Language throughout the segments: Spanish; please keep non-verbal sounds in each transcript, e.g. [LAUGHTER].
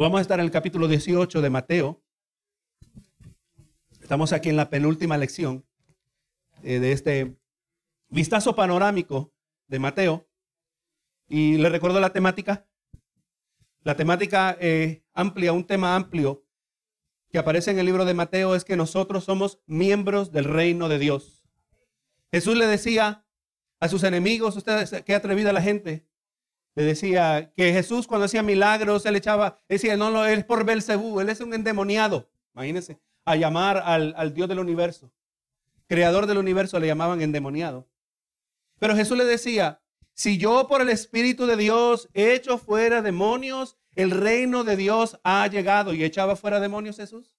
Vamos a estar en el capítulo 18 de Mateo. Estamos aquí en la penúltima lección eh, de este vistazo panorámico de Mateo. Y le recuerdo la temática. La temática eh, amplia, un tema amplio que aparece en el libro de Mateo es que nosotros somos miembros del reino de Dios. Jesús le decía a sus enemigos, ustedes, qué atrevida la gente, le decía que Jesús cuando hacía milagros, él echaba, decía, no, no, es por Belcebú, él es un endemoniado, imagínense, a llamar al, al Dios del universo. Creador del universo le llamaban endemoniado. Pero Jesús le decía, si yo por el Espíritu de Dios echo fuera demonios, el reino de Dios ha llegado y echaba fuera demonios Jesús.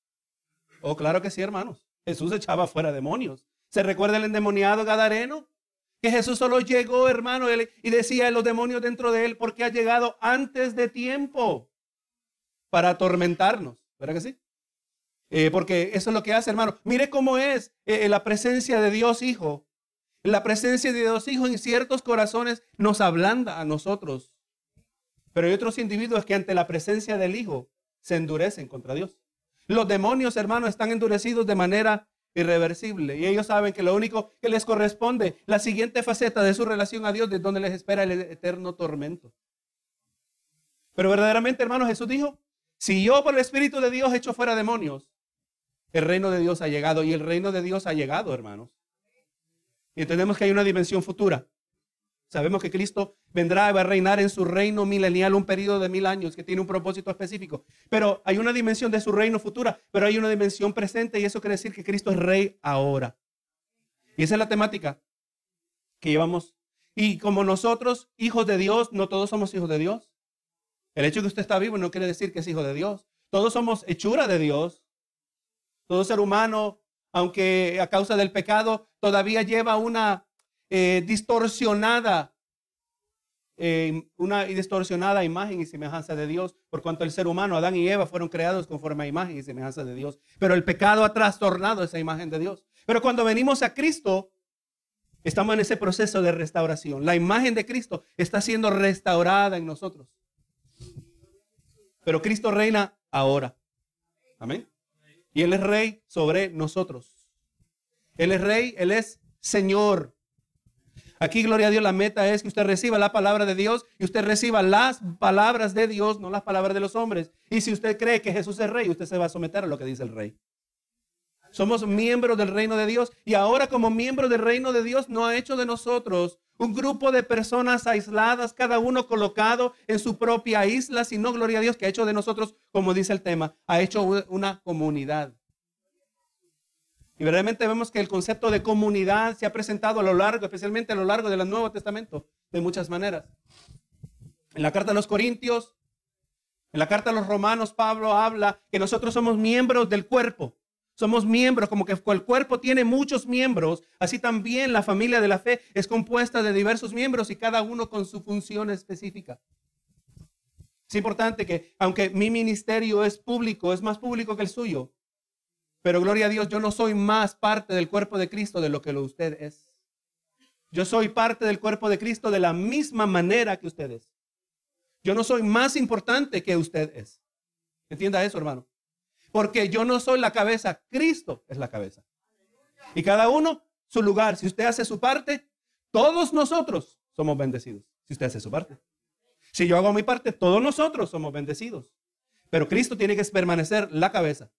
Oh, claro que sí, hermanos. Jesús echaba fuera demonios. ¿Se recuerda el endemoniado Gadareno? Que Jesús solo llegó, hermano, y decía los demonios dentro de él porque ha llegado antes de tiempo para atormentarnos. ¿Verdad que sí? Eh, porque eso es lo que hace, hermano. Mire cómo es eh, la presencia de Dios Hijo. La presencia de Dios Hijo en ciertos corazones nos ablanda a nosotros. Pero hay otros individuos que ante la presencia del Hijo se endurecen contra Dios. Los demonios, hermano, están endurecidos de manera irreversible. Y ellos saben que lo único que les corresponde, la siguiente faceta de su relación a Dios, es donde les espera el eterno tormento. Pero verdaderamente, hermano, Jesús dijo, si yo por el Espíritu de Dios echo fuera demonios, el reino de Dios ha llegado. Y el reino de Dios ha llegado, hermanos. Y entendemos que hay una dimensión futura. Sabemos que Cristo vendrá a reinar en su reino milenial un periodo de mil años que tiene un propósito específico. Pero hay una dimensión de su reino futura, pero hay una dimensión presente y eso quiere decir que Cristo es rey ahora. Y esa es la temática que llevamos. Y como nosotros, hijos de Dios, no todos somos hijos de Dios. El hecho de que usted está vivo no quiere decir que es hijo de Dios. Todos somos hechura de Dios. Todo ser humano, aunque a causa del pecado, todavía lleva una eh, distorsionada, eh, una distorsionada imagen y semejanza de Dios, por cuanto el ser humano, Adán y Eva, fueron creados conforme a imagen y semejanza de Dios. Pero el pecado ha trastornado esa imagen de Dios. Pero cuando venimos a Cristo, estamos en ese proceso de restauración. La imagen de Cristo está siendo restaurada en nosotros. Pero Cristo reina ahora. Amén. Y Él es rey sobre nosotros. Él es rey, Él es Señor. Aquí, gloria a Dios, la meta es que usted reciba la palabra de Dios y usted reciba las palabras de Dios, no las palabras de los hombres. Y si usted cree que Jesús es rey, usted se va a someter a lo que dice el rey. Somos miembros del reino de Dios y ahora como miembros del reino de Dios no ha hecho de nosotros un grupo de personas aisladas, cada uno colocado en su propia isla, sino, gloria a Dios, que ha hecho de nosotros, como dice el tema, ha hecho una comunidad. Y verdaderamente vemos que el concepto de comunidad se ha presentado a lo largo, especialmente a lo largo del Nuevo Testamento, de muchas maneras. En la carta a los Corintios, en la carta a los Romanos, Pablo habla que nosotros somos miembros del cuerpo. Somos miembros, como que el cuerpo tiene muchos miembros, así también la familia de la fe es compuesta de diversos miembros y cada uno con su función específica. Es importante que, aunque mi ministerio es público, es más público que el suyo, pero gloria a Dios, yo no soy más parte del cuerpo de Cristo de lo que lo usted es. Yo soy parte del cuerpo de Cristo de la misma manera que usted es. Yo no soy más importante que usted es. Entienda eso, hermano. Porque yo no soy la cabeza, Cristo es la cabeza. Y cada uno su lugar. Si usted hace su parte, todos nosotros somos bendecidos. Si usted hace su parte. Si yo hago mi parte, todos nosotros somos bendecidos. Pero Cristo tiene que permanecer la cabeza.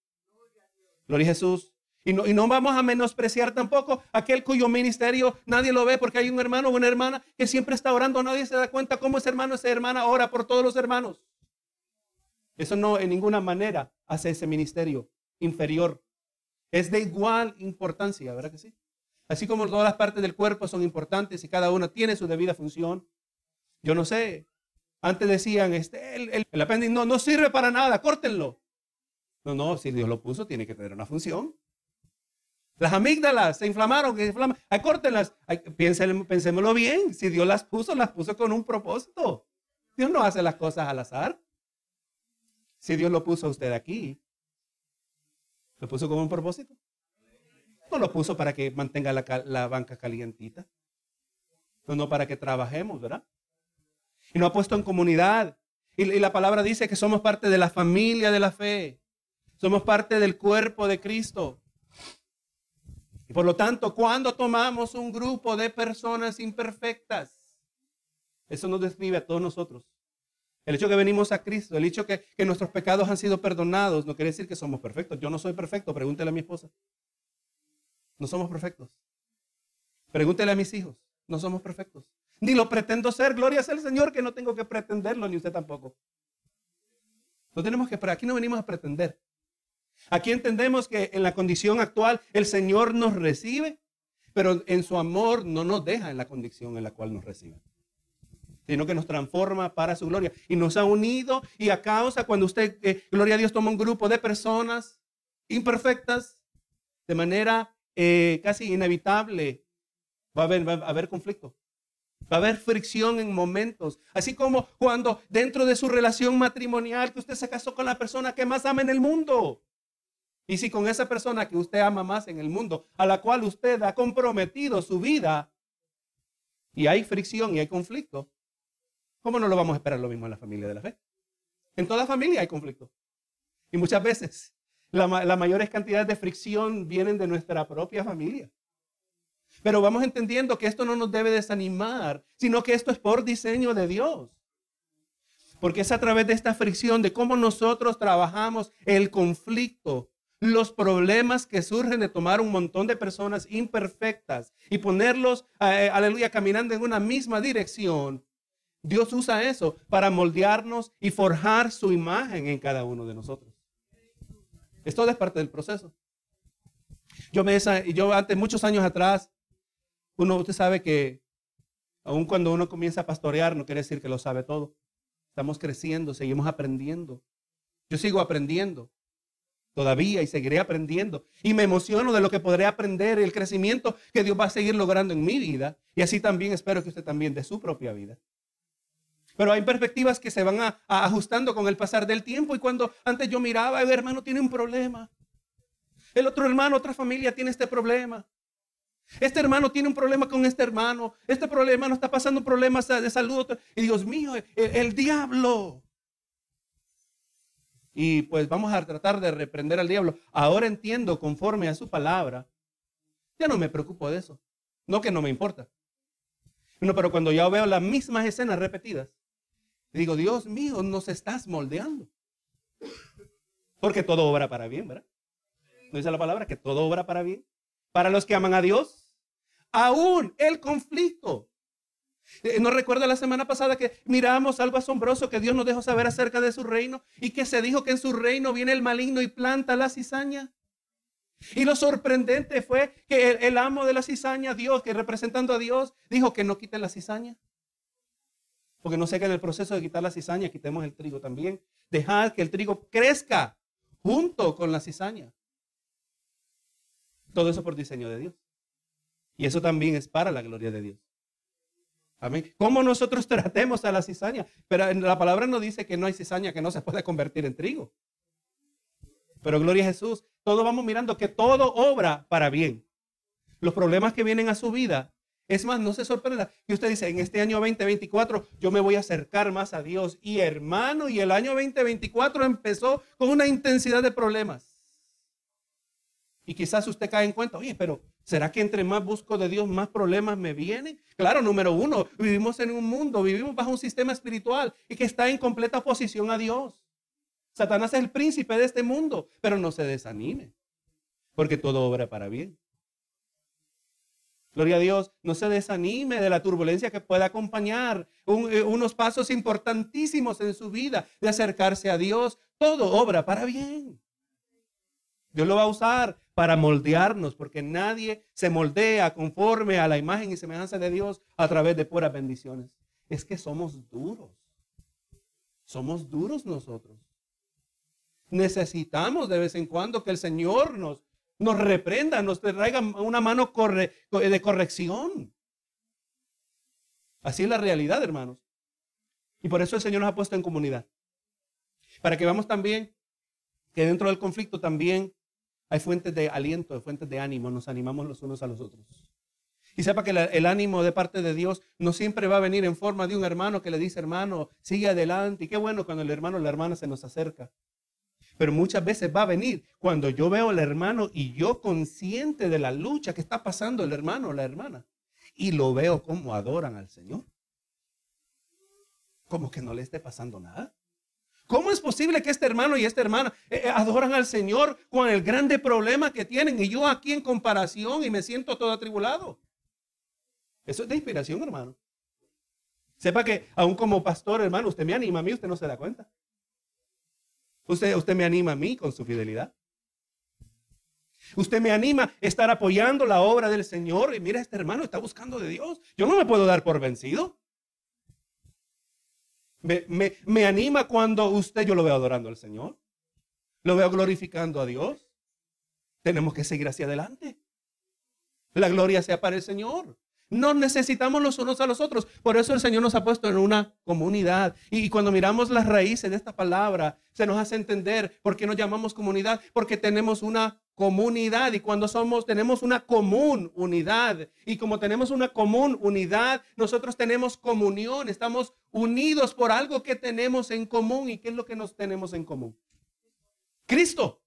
Gloria a Jesús. Y no, y no vamos a menospreciar tampoco aquel cuyo ministerio nadie lo ve porque hay un hermano o una hermana que siempre está orando, nadie se da cuenta cómo ese hermano, esa hermana ora por todos los hermanos. Eso no en ninguna manera hace ese ministerio inferior. Es de igual importancia, ¿verdad que sí? Así como todas las partes del cuerpo son importantes y cada una tiene su debida función. Yo no sé. Antes decían, este, el, el apéndice no, no sirve para nada, córtenlo. No, no, si Dios lo puso, tiene que tener una función. Las amígdalas se inflamaron, que inflaman. Ay, córtenlas. pensémoslo bien. Si Dios las puso, las puso con un propósito. Dios no hace las cosas al azar. Si Dios lo puso a usted aquí, lo puso con un propósito. No lo puso para que mantenga la, la banca calientita. No, no para que trabajemos, ¿verdad? Y no ha puesto en comunidad y la palabra dice que somos parte de la familia de la fe. Somos parte del cuerpo de Cristo. Y por lo tanto, cuando tomamos un grupo de personas imperfectas, eso nos describe a todos nosotros. El hecho que venimos a Cristo, el hecho que, que nuestros pecados han sido perdonados, no quiere decir que somos perfectos. Yo no soy perfecto, pregúntele a mi esposa. No somos perfectos. Pregúntele a mis hijos, no somos perfectos. Ni lo pretendo ser, gloria sea al Señor, que no tengo que pretenderlo, ni usted tampoco. No tenemos que, pero aquí no venimos a pretender. Aquí entendemos que en la condición actual el Señor nos recibe, pero en su amor no nos deja en la condición en la cual nos recibe sino que nos transforma para su gloria. Y nos ha unido y a causa cuando usted, eh, gloria a Dios, toma un grupo de personas imperfectas, de manera eh, casi inevitable, va a, haber, va a haber conflicto. Va a haber fricción en momentos. Así como cuando dentro de su relación matrimonial que usted se casó con la persona que más ama en el mundo. Y si con esa persona que usted ama más en el mundo, a la cual usted ha comprometido su vida, y hay fricción y hay conflicto, ¿Cómo no lo vamos a esperar lo mismo en la familia de la fe? En toda familia hay conflicto. Y muchas veces las la mayores cantidades de fricción vienen de nuestra propia familia. Pero vamos entendiendo que esto no nos debe desanimar, sino que esto es por diseño de Dios. Porque es a través de esta fricción, de cómo nosotros trabajamos el conflicto, los problemas que surgen de tomar un montón de personas imperfectas y ponerlos, eh, aleluya, caminando en una misma dirección, Dios usa eso para moldearnos y forjar su imagen en cada uno de nosotros. Esto es parte del proceso. Yo me yo antes, muchos años atrás, uno, usted sabe que aun cuando uno comienza a pastorear, no quiere decir que lo sabe todo. Estamos creciendo, seguimos aprendiendo. Yo sigo aprendiendo todavía y seguiré aprendiendo. Y me emociono de lo que podré aprender, el crecimiento que Dios va a seguir logrando en mi vida. Y así también espero que usted también de su propia vida. Pero hay perspectivas que se van ajustando con el pasar del tiempo y cuando antes yo miraba, el hermano tiene un problema. El otro hermano, otra familia tiene este problema. Este hermano tiene un problema con este hermano. Este problema no está pasando problemas de salud. Y Dios mío, el, diablo. Y pues vamos a tratar de reprender al diablo. Ahora entiendo conforme a su palabra. Ya no me preocupo de eso. No que no me importa. No, pero cuando ya veo las mismas escenas repetidas, digo, Dios mío, nos estás moldeando. Porque todo obra para bien, ¿verdad? ¿No dice la palabra que todo obra para bien? Para los que aman a Dios. Aún el conflicto. Eh, ¿No recuerda la semana pasada que miramos algo asombroso que Dios nos dejó saber acerca de su reino? Y que se dijo que en su reino viene el maligno y planta la cizaña. Y lo sorprendente fue que el, amo de la cizaña, Dios, que representando a Dios, dijo que no quite la cizaña. Porque no sé que en el proceso de quitar la cizaña quitemos el trigo también. Dejar que el trigo crezca junto con la cizaña. Todo eso por diseño de Dios. Y eso también es para la gloria de Dios. Amén. ¿Cómo nosotros [LAUGHS] tratemos a la cizaña? Pero la palabra no dice que no hay cizaña que no se pueda convertir en trigo. Pero gloria a Jesús, todos vamos mirando que todo obra para bien. Los problemas que vienen a su vida es más, no se sorprenda que usted dice, en este año 2024 yo me voy a acercar más a Dios. Y hermano, y el año 2024 empezó con una intensidad de problemas. Y quizás usted cae en cuenta, oye, pero ¿será que entre más busco de Dios, más problemas me vienen? Claro, número uno, vivimos en un mundo, vivimos bajo un sistema espiritual y que está en completa oposición a Dios. Satanás es el príncipe de este mundo, pero no se desanime, porque todo obra para bien. Gloria a Dios, no se desanime de la turbulencia que pueda acompañar eh, unos pasos importantísimos en su vida de acercarse a Dios. Todo obra para bien. Dios lo va a usar para moldearnos, porque nadie se moldea conforme a la imagen y semejanza de Dios a través de puras bendiciones. Es que somos duros. Somos duros nosotros. Necesitamos de vez en cuando que el Señor nos nos reprenda, nos traiga una mano de corrección. Así es la realidad, hermanos. Y por eso el Señor nos ha puesto en comunidad. Para que veamos también que dentro del conflicto también hay fuentes de aliento, fuentes de ánimo, nos animamos los unos a los otros. Y sepa que el ánimo de parte de Dios no siempre va a venir en forma de un hermano que le dice, hermano, sigue adelante. Y qué bueno cuando el hermano o la hermana se nos acerca. Pero muchas veces va a venir cuando yo veo al hermano y yo consciente de la lucha que está pasando el hermano o la hermana. Y lo veo como adoran al Señor. Como que no le esté pasando nada. ¿Cómo es posible que este hermano y esta hermana eh, eh, adoran al Señor con el grande problema que tienen y yo aquí en comparación y me siento todo atribulado? Eso es de inspiración, hermano. Sepa que aún como pastor, hermano, usted me anima a mí, usted no se da cuenta. Usted, usted me anima a mí con su fidelidad. Usted me anima a estar apoyando la obra del Señor. Y mira, este hermano está buscando de Dios. Yo no me puedo dar por vencido. Me, me anima cuando usted, yo lo veo adorando al Señor. Lo veo glorificando a Dios. Tenemos que seguir hacia adelante. La gloria sea para el Señor. No necesitamos los unos a los otros. Por eso el Señor nos ha puesto en una comunidad. Y cuando miramos las raíces de esta palabra, se nos hace entender por qué nos llamamos comunidad. Porque tenemos una comunidad y cuando somos, tenemos una común unidad. Y como tenemos una común unidad, nosotros tenemos comunión. Estamos unidos por algo que tenemos en común. ¿Y qué es lo que nos tenemos en común? Cristo.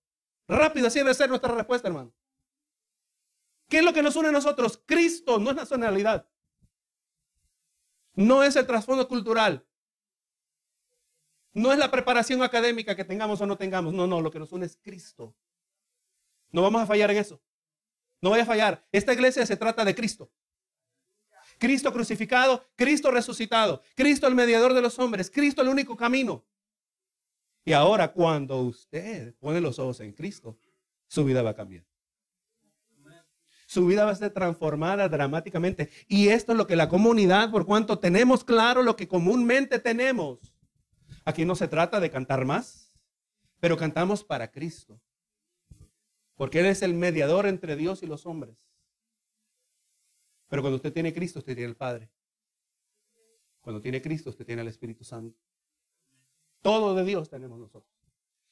Rápido, así debe ser nuestra respuesta, hermano. ¿Qué es lo que nos une a nosotros? Cristo, no es nacionalidad. No es el trasfondo cultural. No es la preparación académica que tengamos o no tengamos. No, no, lo que nos une es Cristo. No vamos a fallar en eso. No voy a fallar. Esta iglesia se trata de Cristo. Cristo crucificado, Cristo resucitado, Cristo el mediador de los hombres, Cristo el único camino. Y ahora cuando usted pone los ojos en Cristo, su vida va a cambiar su vida va a ser transformada dramáticamente. Y esto es lo que la comunidad, por cuanto tenemos claro lo que comúnmente tenemos. Aquí no se trata de cantar más, pero cantamos para Cristo. Porque Él es el mediador entre Dios y los hombres. Pero cuando usted tiene Cristo, usted tiene el Padre. Cuando tiene Cristo, usted tiene el Espíritu Santo. Todo de Dios tenemos nosotros.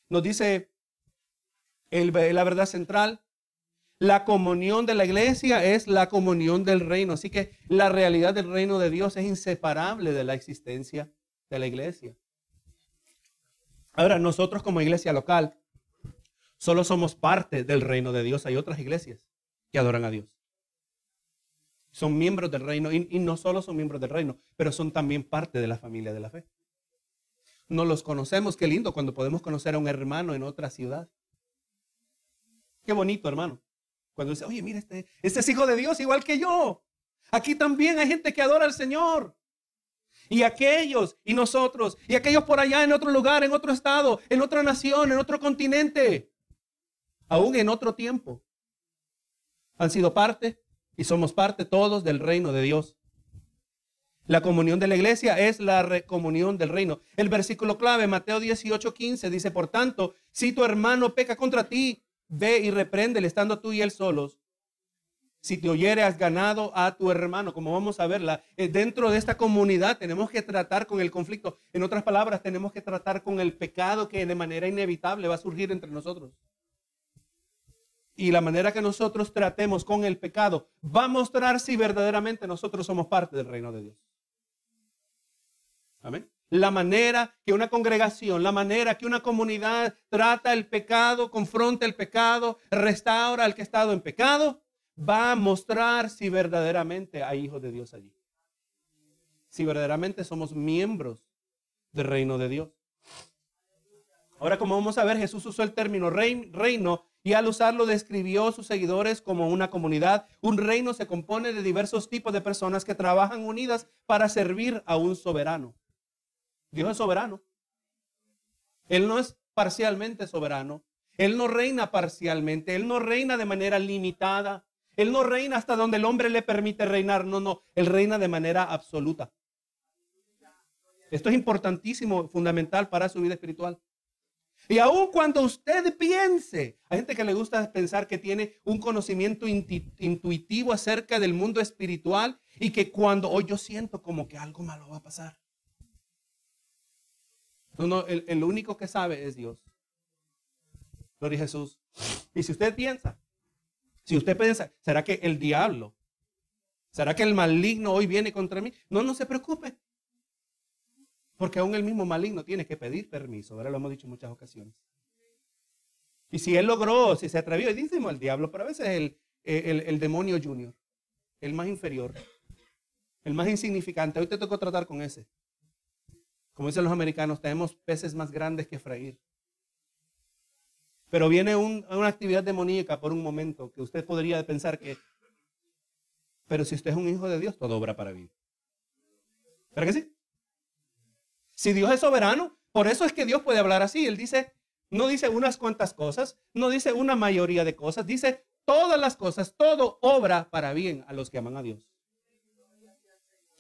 Nos dice la verdad central, la comunión de la iglesia es la comunión del reino. Así que la realidad del reino de Dios es inseparable de la existencia de la iglesia. Ahora, nosotros como iglesia local solo somos parte del reino de Dios. Hay otras iglesias que adoran a Dios. Son miembros del reino y, no solo son miembros del reino, pero son también parte de la familia de la fe. No los conocemos, qué lindo cuando podemos conocer a un hermano en otra ciudad. Qué bonito, hermano. Cuando dice, oye, mira, este, este es hijo de Dios igual que yo. Aquí también hay gente que adora al Señor. Y aquellos, y nosotros, y aquellos por allá en otro lugar, en otro estado, en otra nación, en otro continente, aún en otro tiempo, han sido parte y somos parte todos del reino de Dios. La comunión de la iglesia es la comunión del reino. El versículo clave, Mateo 18, 15, dice, por tanto, si tu hermano peca contra ti, Ve y repréndele estando tú y él solos. Si te oyere, has ganado a tu hermano, como vamos a verla. Eh, dentro de esta comunidad tenemos que tratar con el conflicto. En otras palabras, tenemos que tratar con el pecado que de manera inevitable va a surgir entre nosotros. Y la manera que nosotros tratemos con el pecado va a mostrar si verdaderamente nosotros somos parte del reino de Dios. Amén la manera que una congregación, la manera que una comunidad trata el pecado, confronta el pecado, restaura al que ha estado en pecado, va a mostrar si verdaderamente hay hijos de Dios allí. Si verdaderamente somos miembros del reino de Dios. Ahora, como vamos a ver, Jesús usó el término reino y al usarlo describió a sus seguidores como una comunidad. Un reino se compone de diversos tipos de personas que trabajan unidas para servir a un soberano. Dios es soberano. Él no es parcialmente soberano. Él no reina parcialmente. Él no reina de manera limitada. Él no reina hasta donde el hombre le permite reinar. No, no. Él reina de manera absoluta. Esto es importantísimo, fundamental para su vida espiritual. Y aun cuando usted piense, hay gente que le gusta pensar que tiene un conocimiento intuitivo acerca del mundo espiritual y que cuando hoy yo siento como que algo malo va a pasar. No, no, el, único que sabe es Dios. Gloria a Jesús. Y si usted piensa, si usted piensa, ¿será que el diablo ¿Será que el maligno hoy viene contra mí? No, no se preocupe. Porque aún el mismo maligno tiene que pedir permiso, ¿verdad? Lo hemos dicho en muchas ocasiones. Y si él logró, si se atrevió, y decimos el diablo, pero a veces el, el, el demonio junior, el más inferior, el más insignificante. Hoy te tocó tratar con ese. Como dicen los americanos, tenemos peces más grandes que freír. Pero viene una actividad demoníaca por un momento que usted podría pensar que, pero si usted es un hijo de Dios, todo obra para bien. ¿Verdad que sí? Si Dios es soberano, por eso es que Dios puede hablar así. Él dice, no dice unas cuantas cosas, no dice una mayoría de cosas, dice todas las cosas, todo obra para bien a los que aman a Dios.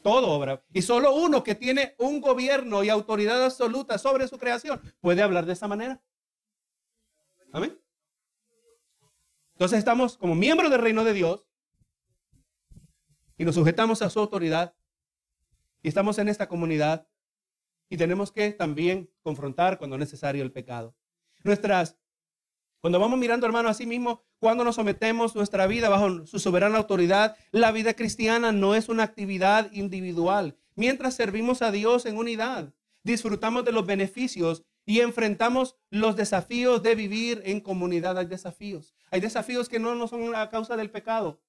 Todo obra. Y solo uno que tiene un gobierno y autoridad absoluta sobre su creación puede hablar de esa manera. Amén. Entonces estamos como miembros del reino de Dios y nos sujetamos a su autoridad y estamos en esta comunidad y tenemos que también confrontar cuando es necesario el pecado. Nuestras, cuando vamos mirando, hermano, a sí mismo, cuando nos sometemos nuestra vida bajo su soberana autoridad, la vida cristiana no es una actividad individual. Mientras servimos a Dios en unidad, disfrutamos de los beneficios y enfrentamos los desafíos de vivir en comunidad. Hay desafíos. Hay desafíos que no, no son a causa del pecado.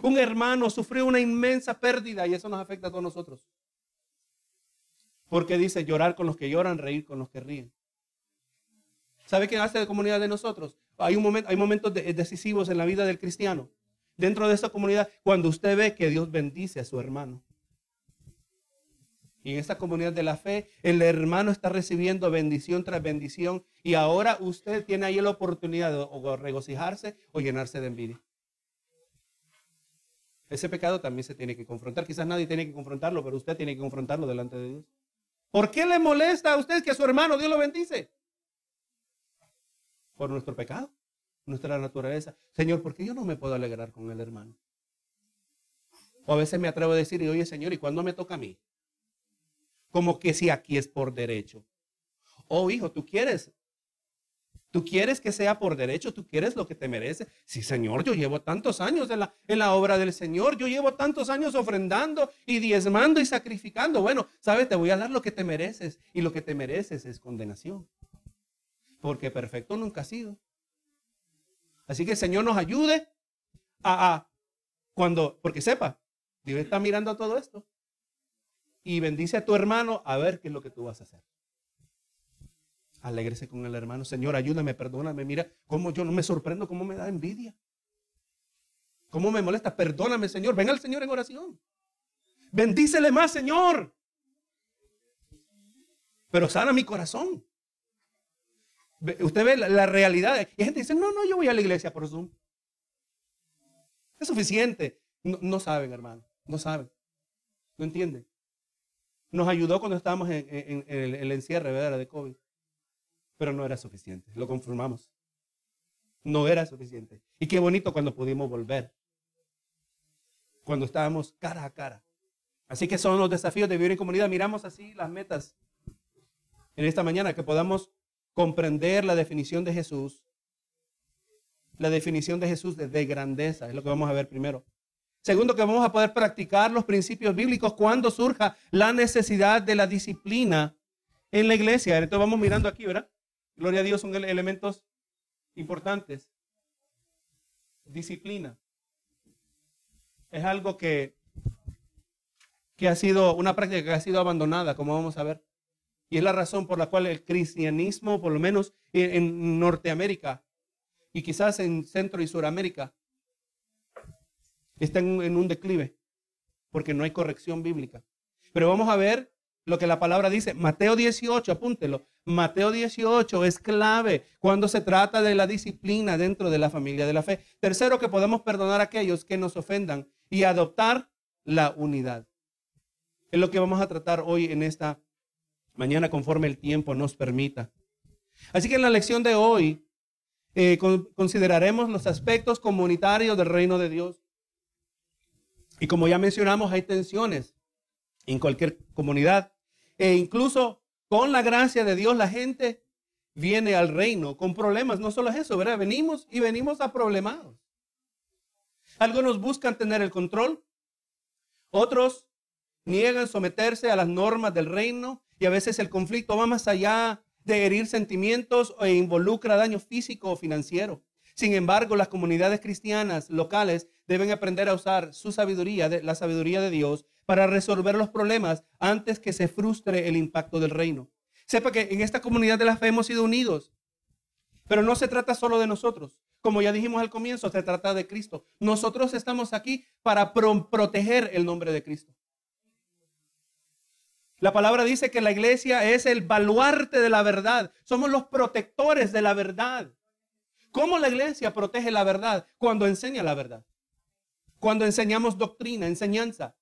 Un hermano sufrió una inmensa pérdida y eso nos afecta a todos nosotros. Porque dice llorar con los que lloran, reír con los que ríen. ¿Sabe qué hace de comunidad de nosotros? Hay, un momento, hay momentos decisivos en la vida del cristiano. Dentro de esa comunidad, cuando usted ve que Dios bendice a su hermano. Y en esta comunidad de la fe, el hermano está recibiendo bendición tras bendición. Y ahora usted tiene ahí la oportunidad de o regocijarse o llenarse de envidia. Ese pecado también se tiene que confrontar. Quizás nadie tiene que confrontarlo, pero usted tiene que confrontarlo delante de Dios. ¿Por qué le molesta a usted que a su hermano Dios lo bendice? Por nuestro pecado, nuestra naturaleza. Señor, ¿por qué yo no me puedo alegrar con el hermano? O a veces me atrevo a decir, oye Señor, ¿y cuándo me toca a mí? Como que si aquí es por derecho. Oh hijo, tú quieres, tú quieres que sea por derecho, tú quieres lo que te merece. Sí, Señor, yo llevo tantos años en la, en la obra del Señor, yo llevo tantos años ofrendando y diezmando y sacrificando. Bueno, sabes, te voy a dar lo que te mereces y lo que te mereces es condenación porque perfecto nunca ha sido. Así que el Señor nos ayude a, cuando, porque sepa, Dios está mirando a todo esto y bendice a tu hermano a ver qué es lo que tú vas a hacer. Alégrese con el hermano. Señor, ayúdame, perdóname. Mira cómo yo no me sorprendo, cómo me da envidia. Cómo me molesta. Perdóname, Señor. Venga al Señor en oración. Bendícele más, Señor. Pero sana mi corazón. Usted ve la, realidad. Y gente dice, no, no, yo voy a la iglesia por Zoom. Es suficiente. No, saben, hermano. No saben. No entienden. Nos ayudó cuando estábamos en, el, encierre ¿verdad? de COVID. Pero no era suficiente. Lo confirmamos. No era suficiente. Y qué bonito cuando pudimos volver. Cuando estábamos cara a cara. Así que son los desafíos de vivir en comunidad. Miramos así las metas en esta mañana, que podamos comprender la definición de Jesús, la definición de Jesús de, grandeza, es lo que vamos a ver primero. Segundo, que vamos a poder practicar los principios bíblicos cuando surja la necesidad de la disciplina en la iglesia. Entonces vamos mirando aquí, ¿verdad? Gloria a Dios, son elementos importantes. Disciplina. Es algo que, que ha sido una práctica que ha sido abandonada, como vamos a ver. Y es la razón por la cual el cristianismo, por lo menos en, Norteamérica y quizás en Centro y Suramérica, está en, un declive, porque no hay corrección bíblica. Pero vamos a ver lo que la palabra dice. Mateo 18, apúntelo. Mateo 18 es clave cuando se trata de la disciplina dentro de la familia de la fe. Tercero, que podemos perdonar a aquellos que nos ofendan y adoptar la unidad. Es lo que vamos a tratar hoy en esta mañana conforme el tiempo nos permita. Así que en la lección de hoy eh, consideraremos los aspectos comunitarios del reino de Dios. Y como ya mencionamos, hay tensiones en cualquier comunidad. E incluso con la gracia de Dios, la gente viene al reino con problemas. No solo es eso, ¿verdad? Venimos y venimos a problemados. Algunos buscan tener el control Otros niegan someterse a las normas del reino y a veces el conflicto va más allá de herir sentimientos e involucra daño físico o financiero. Sin embargo, las comunidades cristianas locales deben aprender a usar su sabiduría, la sabiduría de Dios, para resolver los problemas antes que se frustre el impacto del reino. Sepa que en esta comunidad de la fe hemos sido unidos, pero no se trata solo de nosotros. Como ya dijimos al comienzo, se trata de Cristo. Nosotros estamos aquí para proteger el nombre de Cristo. La palabra dice que la iglesia es el baluarte de la verdad. Somos los protectores de la verdad. ¿Cómo la iglesia protege la verdad? Cuando enseña la verdad. Cuando enseñamos doctrina, enseñanza.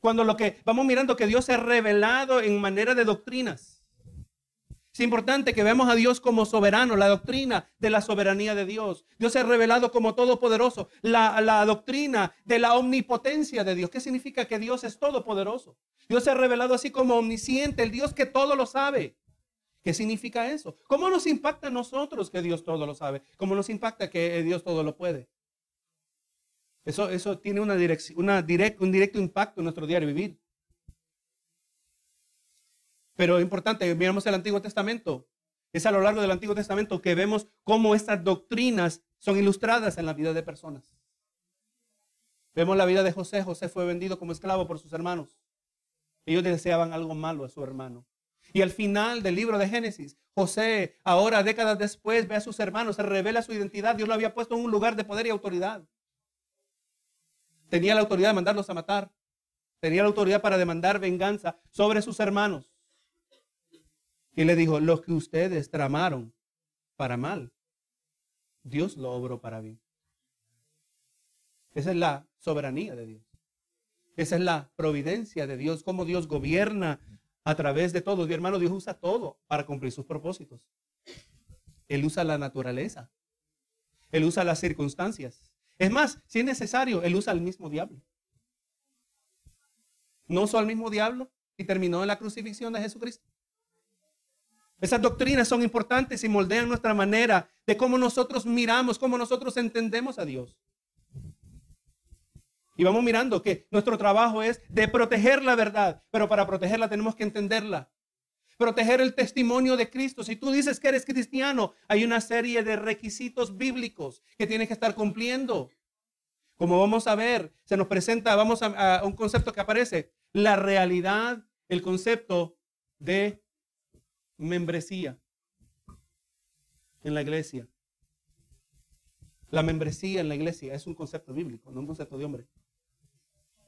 Cuando lo que vamos mirando que Dios se ha revelado en manera de doctrinas. Es importante que veamos a Dios como soberano, la doctrina de la soberanía de Dios. Dios se ha revelado como todopoderoso, la, la doctrina de la omnipotencia de Dios. ¿Qué significa que Dios es todopoderoso? Dios se ha revelado así como omnisciente, el Dios que todo lo sabe. ¿Qué significa eso? ¿Cómo nos impacta a nosotros que Dios todo lo sabe? ¿Cómo nos impacta que Dios todo lo puede? Eso, eso tiene una dirección, un directo impacto en nuestro diario vivir. Pero es importante, miramos el Antiguo Testamento. Es a lo largo del Antiguo Testamento que vemos cómo estas doctrinas son ilustradas en la vida de personas. Vemos la vida de José. José fue vendido como esclavo por sus hermanos. Ellos deseaban algo malo a su hermano. Y al final del libro de Génesis, José, ahora décadas después, ve a sus hermanos, se revela su identidad. Dios lo había puesto en un lugar de poder y autoridad. Tenía la autoridad de mandarlos a matar. Tenía la autoridad para demandar venganza sobre sus hermanos. Y le dijo, lo que ustedes tramaron para mal, Dios lo obró para bien. Esa es la soberanía de Dios. Esa es la providencia de Dios, cómo Dios gobierna a través de todo. Mi hermano, Dios usa todo para cumplir sus propósitos. Él usa la naturaleza. Él usa las circunstancias. Es más, si es necesario, Él usa al mismo diablo. No usó al mismo diablo y terminó en la crucifixión de Jesucristo. Esas doctrinas son importantes y moldean nuestra manera de cómo nosotros miramos, cómo nosotros entendemos a Dios. Y vamos mirando que nuestro trabajo es de proteger la verdad, pero para protegerla tenemos que entenderla. Proteger el testimonio de Cristo. Si tú dices que eres cristiano, hay una serie de requisitos bíblicos que tienes que estar cumpliendo. Como vamos a ver, se nos presenta, vamos a, a un concepto que aparece, la realidad, el concepto de membresía en la iglesia. La membresía en la iglesia es un concepto bíblico, no un concepto de hombre.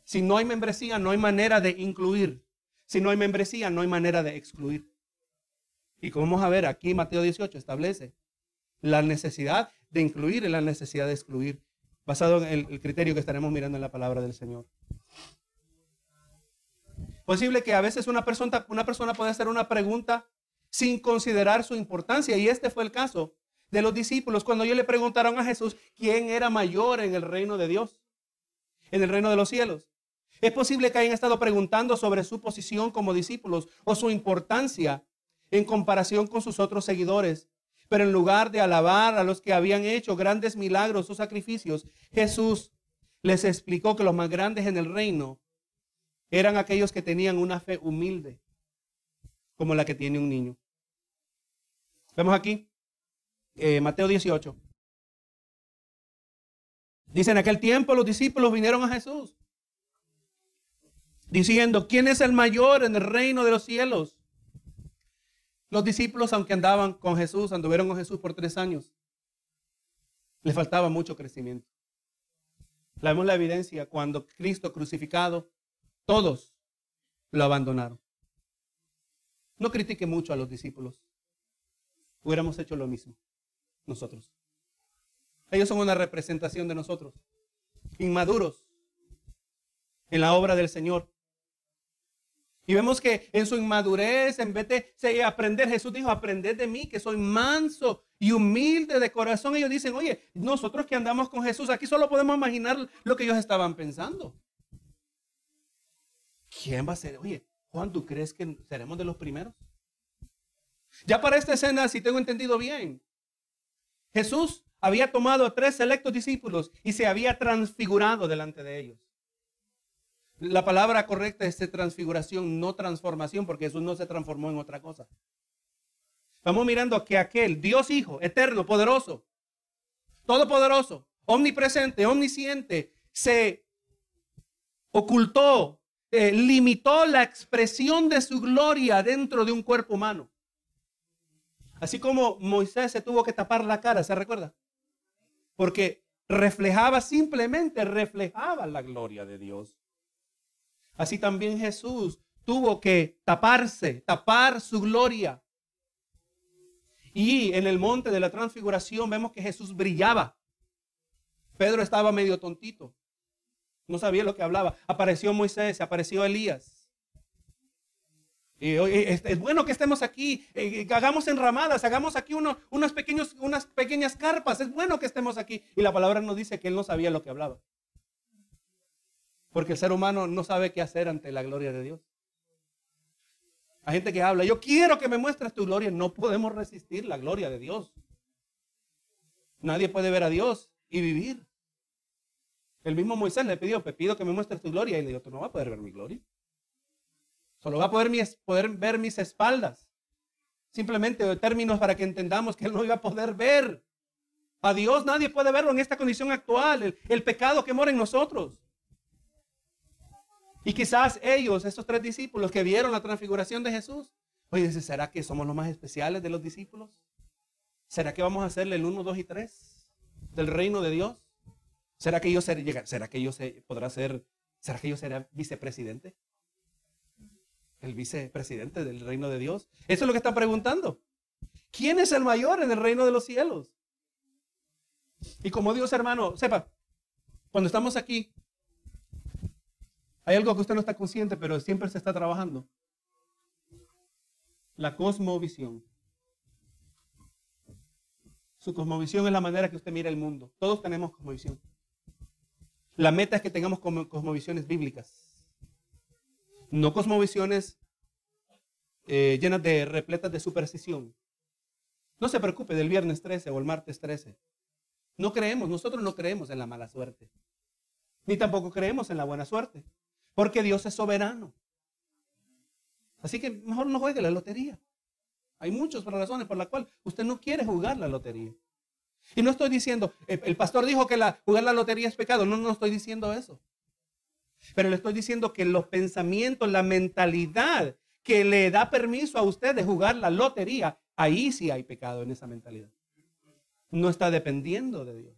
Si no hay membresía, no hay manera de incluir. Si no hay membresía, no hay manera de excluir. Y como vamos a ver, aquí Mateo 18 establece la necesidad de incluir y la necesidad de excluir, basado en el, criterio que estaremos mirando en la palabra del Señor. Posible que a veces una persona, una persona hacer una pregunta sin considerar su importancia, y este fue el caso de los discípulos cuando ellos le preguntaron a Jesús quién era mayor en el reino de Dios, en el reino de los cielos. Es posible que hayan estado preguntando sobre su posición como discípulos o su importancia en comparación con sus otros seguidores. Pero en lugar de alabar a los que habían hecho grandes milagros o sacrificios, Jesús les explicó que los más grandes en el reino eran aquellos que tenían una fe humilde, como la que tiene un niño. Vemos aquí, eh, Mateo 18. Dice, en aquel tiempo los discípulos vinieron a Jesús diciendo, ¿quién es el mayor en el reino de los cielos? Los discípulos, aunque andaban con Jesús, anduvieron con Jesús por tres años, les faltaba mucho crecimiento. La vemos la evidencia cuando Cristo crucificado, todos lo abandonaron. No critique mucho a los discípulos. Hubiéramos hecho lo mismo nosotros. Ellos son una representación de nosotros, inmaduros en la obra del Señor. Y vemos que en su inmadurez, en vez de aprender, Jesús dijo, aprended de mí, que soy manso y humilde de corazón. Ellos dicen, oye, nosotros que andamos con Jesús, aquí solo podemos imaginar lo que ellos estaban pensando. ¿Quién va a ser? Oye, Juan, ¿tú crees que seremos de los primeros? Ya para esta escena, si tengo entendido bien, Jesús había tomado a tres selectos discípulos y se había transfigurado delante de ellos. La palabra correcta es transfiguración, no transformación, porque Jesús no se transformó en otra cosa. Estamos mirando que aquel Dios Hijo, eterno, poderoso, todopoderoso, omnipresente, omnisciente, se ocultó, eh, limitó la expresión de su gloria dentro de un cuerpo humano. Así como Moisés se tuvo que tapar la cara, ¿se recuerda? Porque reflejaba simplemente, reflejaba la gloria de Dios. Así también Jesús tuvo que taparse, tapar su gloria. Y en el monte de la transfiguración vemos que Jesús brillaba. Pedro estaba medio tontito. No sabía lo que hablaba. Apareció Moisés, apareció Elías. Y, es, bueno que estemos aquí, eh, hagamos enramadas, hagamos aquí unos pequeños, unas pequeñas carpas. Es bueno que estemos aquí. Y la palabra nos dice que él no sabía lo que hablaba. Porque el ser humano no sabe qué hacer ante la gloria de Dios. Hay gente que habla, yo quiero que me muestres tu gloria. No podemos resistir la gloria de Dios. Nadie puede ver a Dios y vivir. El mismo Moisés le pidió, te pido que me muestres tu gloria. Y le dijo, tú no vas a poder ver mi gloria. Solo va a poder, ver mis espaldas. Simplemente términos para que entendamos que él no iba a poder ver. A Dios nadie puede verlo en esta condición actual, el pecado que mora en nosotros. Y quizás ellos, esos tres discípulos que vieron la transfiguración de Jesús, oye, ¿será que somos los más especiales de los discípulos? ¿Será que vamos a hacerle el 1, 2 y 3 del reino de Dios? ¿Será que yo seré, será que yo podrá ser, será que yo seré vicepresidente? El vicepresidente del reino de Dios. Eso es lo que están preguntando. ¿Quién es el mayor en el reino de los cielos? Y como Dios hermano, sepa, cuando estamos aquí, hay algo que usted no está consciente, pero siempre se está trabajando. La cosmovisión. Su cosmovisión es la manera que usted mira el mundo. Todos tenemos cosmovisión. La meta es que tengamos cosmovisiones bíblicas. No cosmovisiones eh, llenas de repletas de superstición. No se preocupe del viernes 13 o el martes 13. No creemos, nosotros no creemos en la mala suerte. Ni tampoco creemos en la buena suerte. Porque Dios es soberano. Así que mejor no juegue la lotería. Hay muchas razones por las cuales usted no quiere jugar la lotería. Y no estoy diciendo, el, pastor dijo que jugar la lotería es pecado. No, no estoy diciendo eso. Pero le estoy diciendo que los pensamientos, la mentalidad que le da permiso a usted de jugar la lotería, ahí sí hay pecado en esa mentalidad. No está dependiendo de Dios.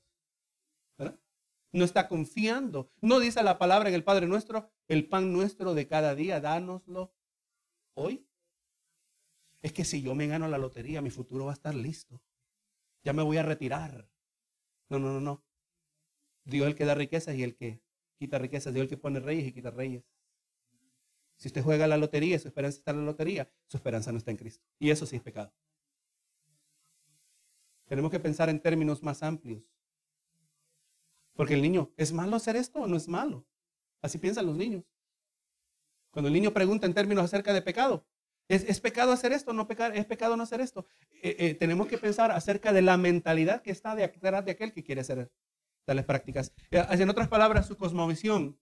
No está confiando. No dice la palabra en el Padre nuestro, el pan nuestro de cada día, dánoslo hoy. Es que si yo me gano la lotería, mi futuro va a estar listo ya me voy a retirar. No, no, no, no. Dios es el que da riquezas y el que quita riquezas. Dios es el que pone reyes y quita reyes. Si usted juega la lotería, su esperanza está en la lotería, su esperanza no está en Cristo. Y eso sí es pecado. Tenemos que pensar en términos más amplios. Porque el niño, ¿es malo hacer esto o no es malo? Así piensan los niños. Cuando el niño pregunta en términos acerca de pecado, ¿Es, pecado hacer esto? No pecar, ¿Es pecado no hacer esto? Eh, eh, tenemos que pensar acerca de la mentalidad que está detrás de aquel que quiere hacer tales prácticas. Eh, en otras palabras, su cosmovisión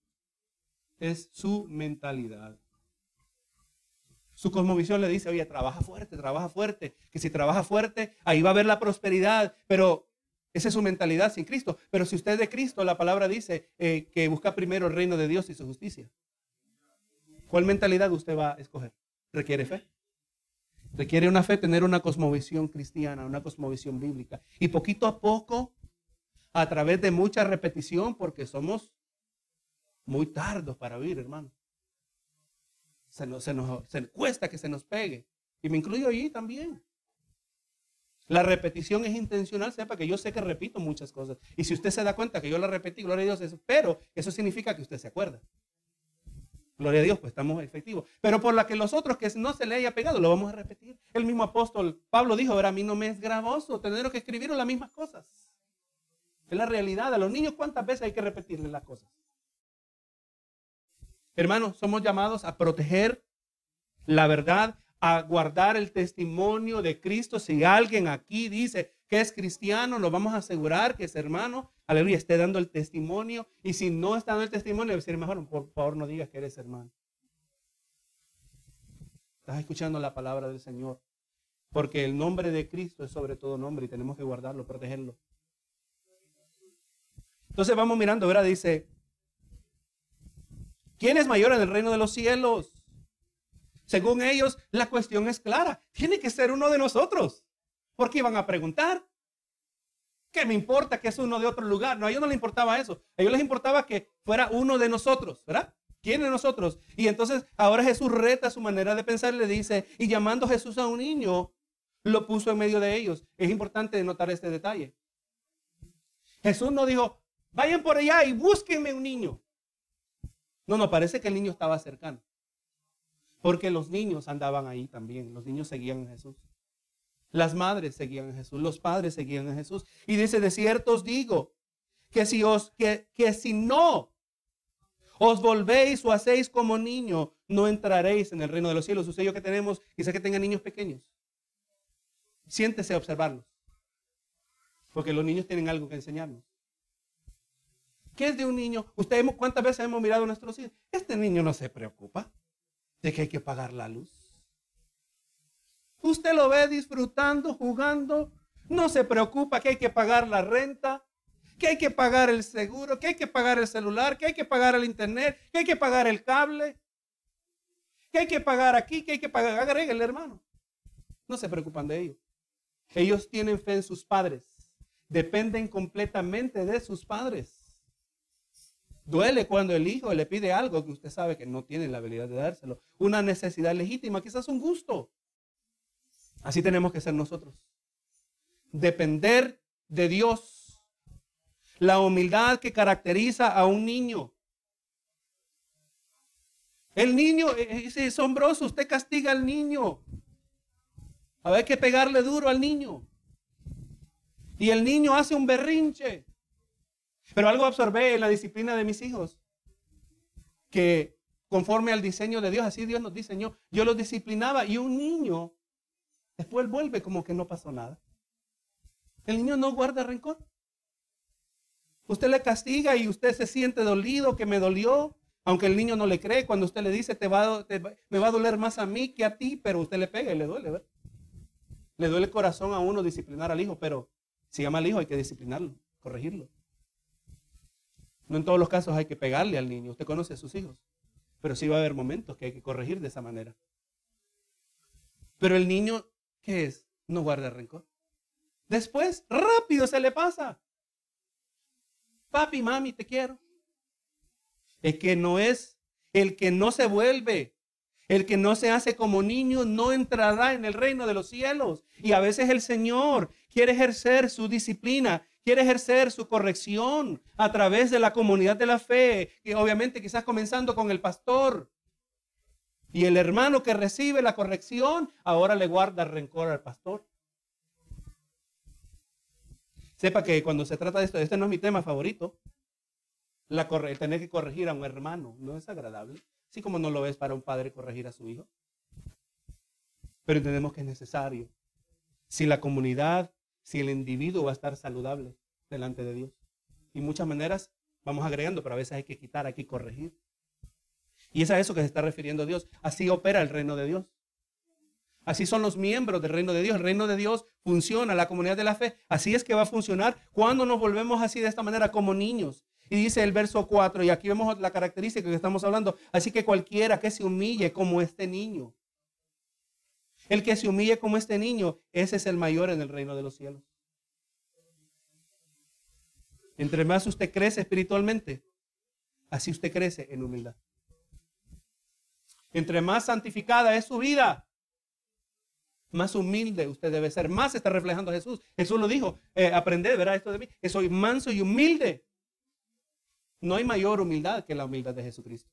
es su mentalidad. Su cosmovisión le dice, oye, trabaja fuerte, trabaja fuerte, que si trabaja fuerte, ahí va a haber la prosperidad, pero esa es su mentalidad sin Cristo. Pero si usted es de Cristo, la palabra dice que busca primero el reino de Dios y su justicia. ¿Cuál mentalidad usted va a escoger? requiere fe. Requiere una fe, tener una cosmovisión cristiana, una cosmovisión bíblica. Y poquito a poco, a través de mucha repetición, porque somos muy tardos para oír, hermano. Se nos, se cuesta que se nos pegue. Y me incluyo allí también. La repetición es intencional, sepa que yo sé que repito muchas cosas. Y si usted se da cuenta que yo la repetí, gloria a Dios, pero eso significa que usted se acuerda. Gloria a Dios, pues estamos efectivos. Pero por la que los otros que no se le haya pegado, lo vamos a repetir. El mismo apóstol Pablo dijo, ahora a mí no me es gravoso tener que escribir las mismas cosas. Es la realidad. A los niños, ¿cuántas veces hay que repetirles las cosas? Hermanos, somos llamados a proteger la verdad, a guardar el testimonio de Cristo. Si alguien aquí dice que es cristiano, nos vamos a asegurar que es hermano, aleluya, esté dando el testimonio. Y si no está dando el testimonio, ser mejor, por favor, no digas que eres hermano. Estás escuchando la palabra del Señor. Porque el nombre de Cristo es sobre todo nombre y tenemos que guardarlo, protegerlo. Entonces vamos mirando, ¿verdad? Dice, ¿quién es mayor en el reino de los cielos? Según ellos, la cuestión es clara. Tiene que ser uno de nosotros. Porque iban a preguntar. ¿Qué me importa que es uno de otro lugar? No, a ellos no les importaba eso. A ellos les importaba que fuera uno de nosotros, ¿verdad? ¿Quién de nosotros? Y entonces ahora Jesús reta su manera de pensar le dice, y llamando a Jesús a un niño, lo puso en medio de ellos. Es importante notar este detalle. Jesús no dijo, vayan por allá y búsquenme un niño. No, no, parece que el niño estaba cercano. Porque los niños andaban ahí también. Los niños seguían a Jesús. Las madres seguían a Jesús. Los padres seguían a Jesús. Y dice, de cierto os digo, que si os, que, que si no os volvéis o hacéis como niño, no entraréis en el reino de los cielos. Usted yo que tenemos, quizá que tengan niños pequeños. Siéntese a observarlos. Porque los niños tienen algo que enseñarnos. ¿Qué es de un niño? Usted, ¿cuántas veces hemos mirado a nuestros hijos? Este niño no se preocupa de que hay que pagar la luz. Usted lo ve disfrutando, jugando. No se preocupa que hay que pagar la renta, que hay que pagar el seguro, que hay que pagar el celular, que hay que pagar el internet, que hay que pagar el cable, que hay que pagar aquí, que hay que pagar. Agréguele, hermano. No se preocupan de ello. Ellos tienen fe en sus padres. Dependen completamente de sus padres. Duele cuando el hijo le pide algo que usted sabe que no tiene la habilidad de dárselo. Una necesidad legítima, quizás un gusto. Así tenemos que ser nosotros. Depender de Dios. La humildad que caracteriza a un niño. El niño es asombroso. Usted castiga al niño. Hay que pegarle duro al niño. Y el niño hace un berrinche. Pero algo absorbé en la disciplina de mis hijos. Que conforme al diseño de Dios, así Dios nos diseñó, yo los disciplinaba y un niño después vuelve como que no pasó nada. El niño no guarda rencor. Usted le castiga y usted se siente dolido, que me dolió, aunque el niño no le cree, cuando usted le dice, te va, me va a doler más a mí que a ti, pero usted le pega y le duele. Le duele el corazón a uno disciplinar al hijo, pero si ama al hijo hay que disciplinarlo, corregirlo. No en todos los casos hay que pegarle al niño. Usted conoce a sus hijos. Pero sí va a haber momentos que hay que corregir de esa manera. Pero el niño, ¿qué es? No guarda rencor. Después, rápido se le pasa. Papi, mami, te quiero. Es que no es el que no se vuelve el que no se hace como niño no entrará en el reino de los cielos. Y a veces el Señor quiere ejercer su disciplina, quiere ejercer su corrección a través de la comunidad de la fe, que obviamente quizás comenzando con el pastor. Y el hermano que recibe la corrección ahora le guarda rencor al pastor. Sepa que cuando se trata de esto, este no es mi tema favorito. La tener que corregir a un hermano no es agradable. Así como no lo es para un padre corregir a su hijo. Pero entendemos que es necesario. Si la comunidad, si el individuo va a estar saludable delante de Dios. Y muchas maneras vamos agregando, pero a veces hay que quitar, hay que corregir. Y es a eso que se está refiriendo Dios. Así opera el reino de Dios. Así son los miembros del reino de Dios. El reino de Dios funciona, la comunidad de la fe. Así es que va a funcionar cuando nos volvemos así de esta manera como niños. Y dice el verso 4, y aquí vemos la característica que estamos hablando. Así que cualquiera que se humille como este niño, el que se humille como este niño, ese es el mayor en el reino de los cielos. Entre más usted crece espiritualmente, así usted crece en humildad. Entre más santificada es su vida, más humilde usted debe ser. Más está reflejando a Jesús. Jesús lo dijo, eh, aprended, verá esto de mí, que soy manso y humilde no hay mayor humildad que la humildad de Jesucristo.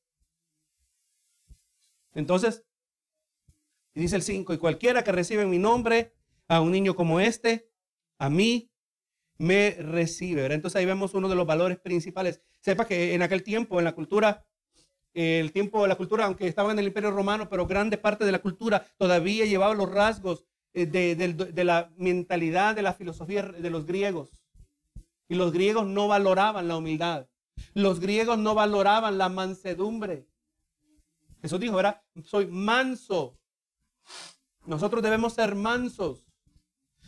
Entonces, dice el 5, y cualquiera que recibe mi nombre a un niño como este, a mí me recibe. Entonces ahí vemos uno de los valores principales. Sepa que en aquel tiempo, en la cultura, el tiempo de la cultura, aunque estaba en el imperio romano, pero grande parte de la cultura todavía llevaba los rasgos eh, de, de la mentalidad, de la filosofía de los griegos. Y los griegos no valoraban la humildad. Los griegos no valoraban la mansedumbre. Jesús dijo, ¿verdad? Soy manso. Nosotros debemos ser mansos.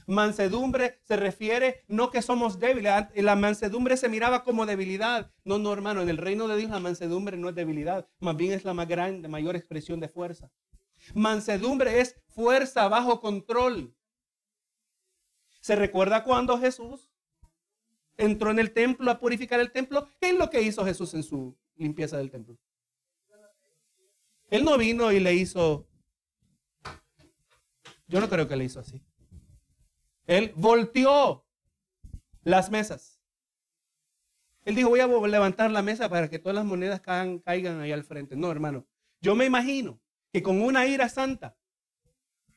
Mansedumbre se refiere no que somos débiles. La mansedumbre se miraba como debilidad. No, no, hermano. En el reino de Dios la mansedumbre no es debilidad. Más bien es la más grande, mayor expresión de fuerza. Mansedumbre es fuerza bajo control. ¿Se recuerda cuando Jesús entró en el templo a purificar el templo? ¿Qué es lo que hizo Jesús en su limpieza del templo? Él no vino y le hizo... Yo no creo que le hizo así. Él volteó las mesas. Él dijo, voy a levantar la mesa para que todas las monedas caigan, caigan ahí al frente. No, hermano. Yo me imagino que con una ira santa,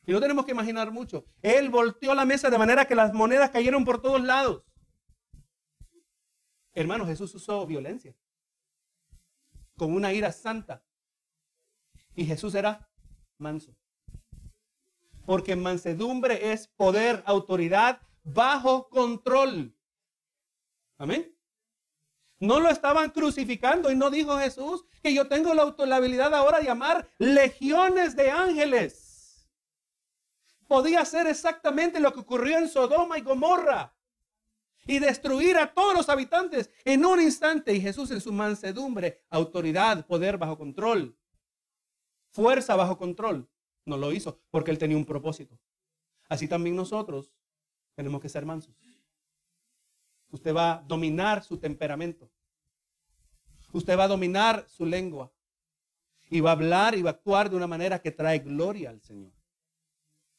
y no tenemos que imaginar mucho, él volteó la mesa de manera que las monedas cayeron por todos lados. Hermano, Jesús usó violencia con una ira santa. Y Jesús era manso. Porque mansedumbre es poder, autoridad bajo control. Amén. No lo estaban crucificando y no dijo Jesús que yo tengo la, la habilidad ahora de llamar legiones de ángeles. Podía ser exactamente lo que ocurrió en Sodoma y Gomorra y destruir a todos los habitantes en un instante. Y Jesús en su mansedumbre, autoridad, poder bajo control, fuerza bajo control, no lo hizo porque él tenía un propósito. Así también nosotros tenemos que ser mansos. Usted va a dominar su temperamento. Usted va a dominar su lengua. Y va a hablar y va a actuar de una manera que trae gloria al Señor.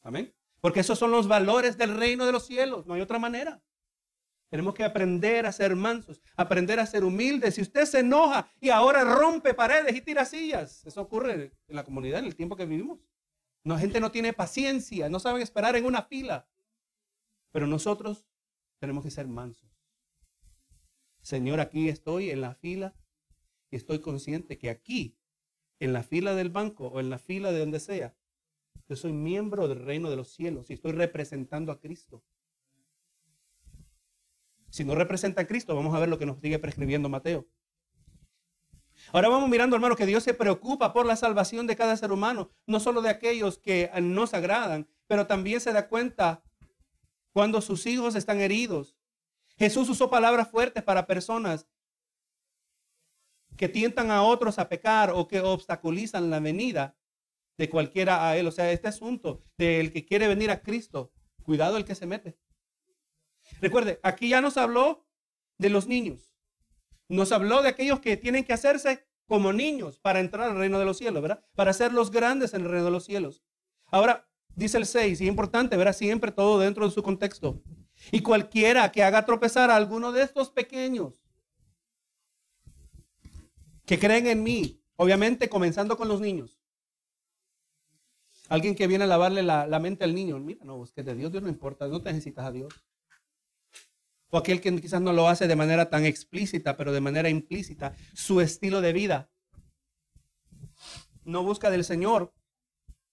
Amén. Porque esos son los valores del reino de los cielos. No hay otra manera. Tenemos que aprender a ser mansos, aprender a ser humildes. Si usted se enoja y ahora rompe paredes y tira sillas, eso ocurre en la comunidad en el tiempo que vivimos. La gente no tiene paciencia, no saben esperar en una fila. Pero nosotros tenemos que ser mansos. Señor, aquí estoy en la fila y estoy consciente que aquí, en la fila del banco o en la fila de donde sea, yo soy miembro del reino de los cielos y estoy representando a Cristo. Si no representa a Cristo, vamos a ver lo que nos sigue prescribiendo Mateo. Ahora vamos mirando, hermano, que Dios se preocupa por la salvación de cada ser humano, no solo de aquellos que nos agradan, pero también se da cuenta cuando sus hijos están heridos. Jesús usó palabras fuertes para personas que tientan a otros a pecar o que obstaculizan la venida de cualquiera a él. O sea, este asunto del que quiere venir a Cristo, cuidado el que se mete. Recuerde, aquí ya nos habló de los niños. Nos habló de aquellos que tienen que hacerse como niños para entrar al reino de los cielos, ¿verdad? Para ser los grandes en el reino de los cielos. Ahora, dice el 6, y es importante, verá siempre todo dentro de su contexto. Y cualquiera que haga tropezar a alguno de estos pequeños que creen en mí, obviamente comenzando con los niños. Alguien que viene a lavarle la, la mente al niño, mira, no, es que de Dios, Dios no importa, no te necesitas a Dios o aquel que quizás no lo hace de manera tan explícita, pero de manera implícita, su estilo de vida. No busca del Señor.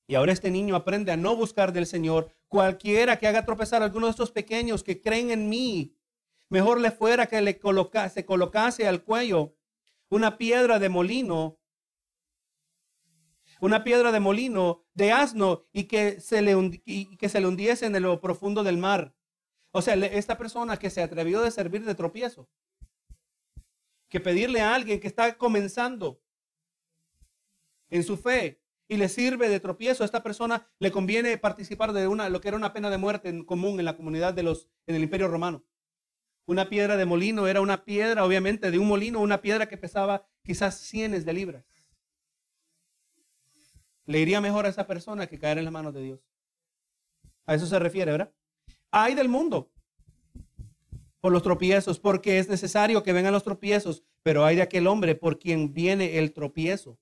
Y ahora este niño aprende a no buscar del Señor. Cualquiera que haga tropezar a alguno de estos pequeños que creen en mí, mejor le fuera que le se colocase al cuello una piedra de molino, una piedra de molino de asno y que se le, y que se le hundiese en lo profundo del mar. O sea, esta persona que se atrevió de servir de tropiezo, que pedirle a alguien que está comenzando en su fe y le sirve de tropiezo, a esta persona le conviene participar de una, lo que era una pena de muerte en común en la comunidad de los, en el imperio romano. Una piedra de molino era una piedra, obviamente, de un molino, una piedra que pesaba quizás cientos de libras. Le iría mejor a esa persona que caer en las manos de Dios. A eso se refiere, ¿verdad? Hay del mundo por los tropiezos, porque es necesario que vengan los tropiezos, pero hay de aquel hombre por quien viene el tropiezo.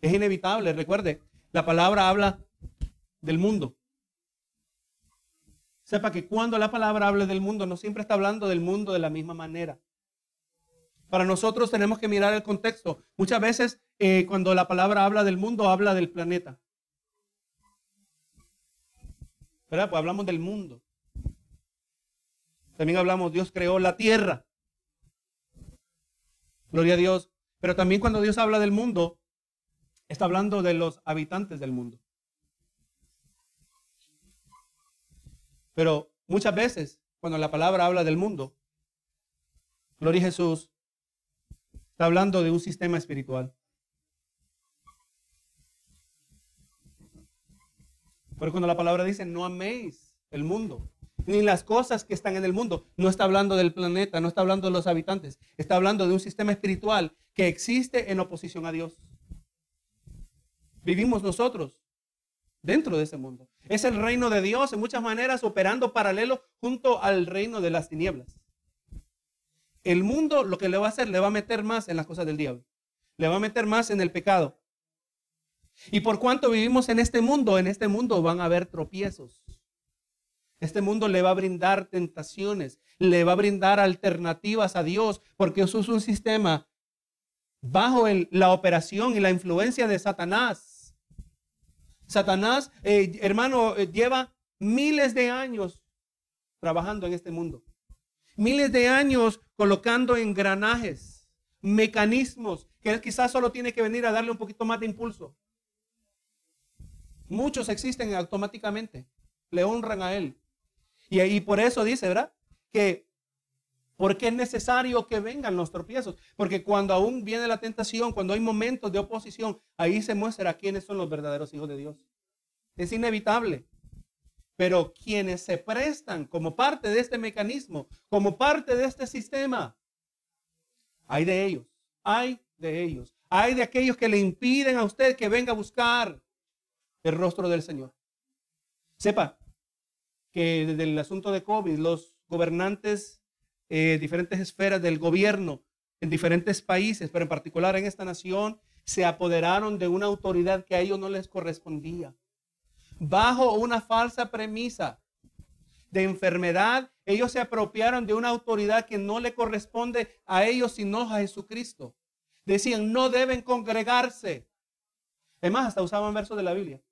Es inevitable, recuerde, la palabra habla del mundo. Sepa que cuando la palabra habla del mundo, no siempre está hablando del mundo de la misma manera. Para nosotros tenemos que mirar el contexto. Muchas veces eh, cuando la palabra habla del mundo, habla del planeta. ¿Verdad? Pues hablamos del mundo. También hablamos, Dios creó la tierra. Gloria a Dios. Pero también cuando Dios habla del mundo, está hablando de los habitantes del mundo. Pero muchas veces, cuando la palabra habla del mundo, Gloria a Jesús, está hablando de un sistema espiritual. Pero cuando la palabra dice, no améis el mundo, ni las cosas que están en el mundo, no está hablando del planeta, no está hablando de los habitantes, está hablando de un sistema espiritual que existe en oposición a Dios. Vivimos nosotros dentro de ese mundo. Es el reino de Dios en muchas maneras operando paralelo junto al reino de las tinieblas. El mundo lo que le va a hacer, le va a meter más en las cosas del diablo. Le va a meter más en el pecado. Y por cuanto vivimos en este mundo, en este mundo van a haber tropiezos. Este mundo le va a brindar tentaciones, le va a brindar alternativas a Dios, porque eso es un sistema bajo la operación y la influencia de Satanás. Satanás, eh, hermano, eh, lleva miles de años trabajando en este mundo. Miles de años colocando engranajes, mecanismos, que él quizás solo tiene que venir a darle un poquito más de impulso. Muchos existen automáticamente, le honran a él. Y, por eso dice, ¿verdad? Que porque es necesario que vengan los tropiezos. Porque cuando aún viene la tentación, cuando hay momentos de oposición, ahí se muestra quiénes son los verdaderos hijos de Dios. Es inevitable. Pero quienes se prestan como parte de este mecanismo, como parte de este sistema, hay de ellos, hay de ellos, hay de aquellos que le impiden a usted que venga a buscar el rostro del Señor. Sepa, que desde el asunto de COVID, los gobernantes, eh, diferentes esferas del gobierno en diferentes países, pero en particular en esta nación, se apoderaron de una autoridad que a ellos no les correspondía. Bajo una falsa premisa de enfermedad, ellos se apropiaron de una autoridad que no le corresponde a ellos sino a Jesucristo. Decían, no deben congregarse. Es más, hasta usaban versos de la Biblia.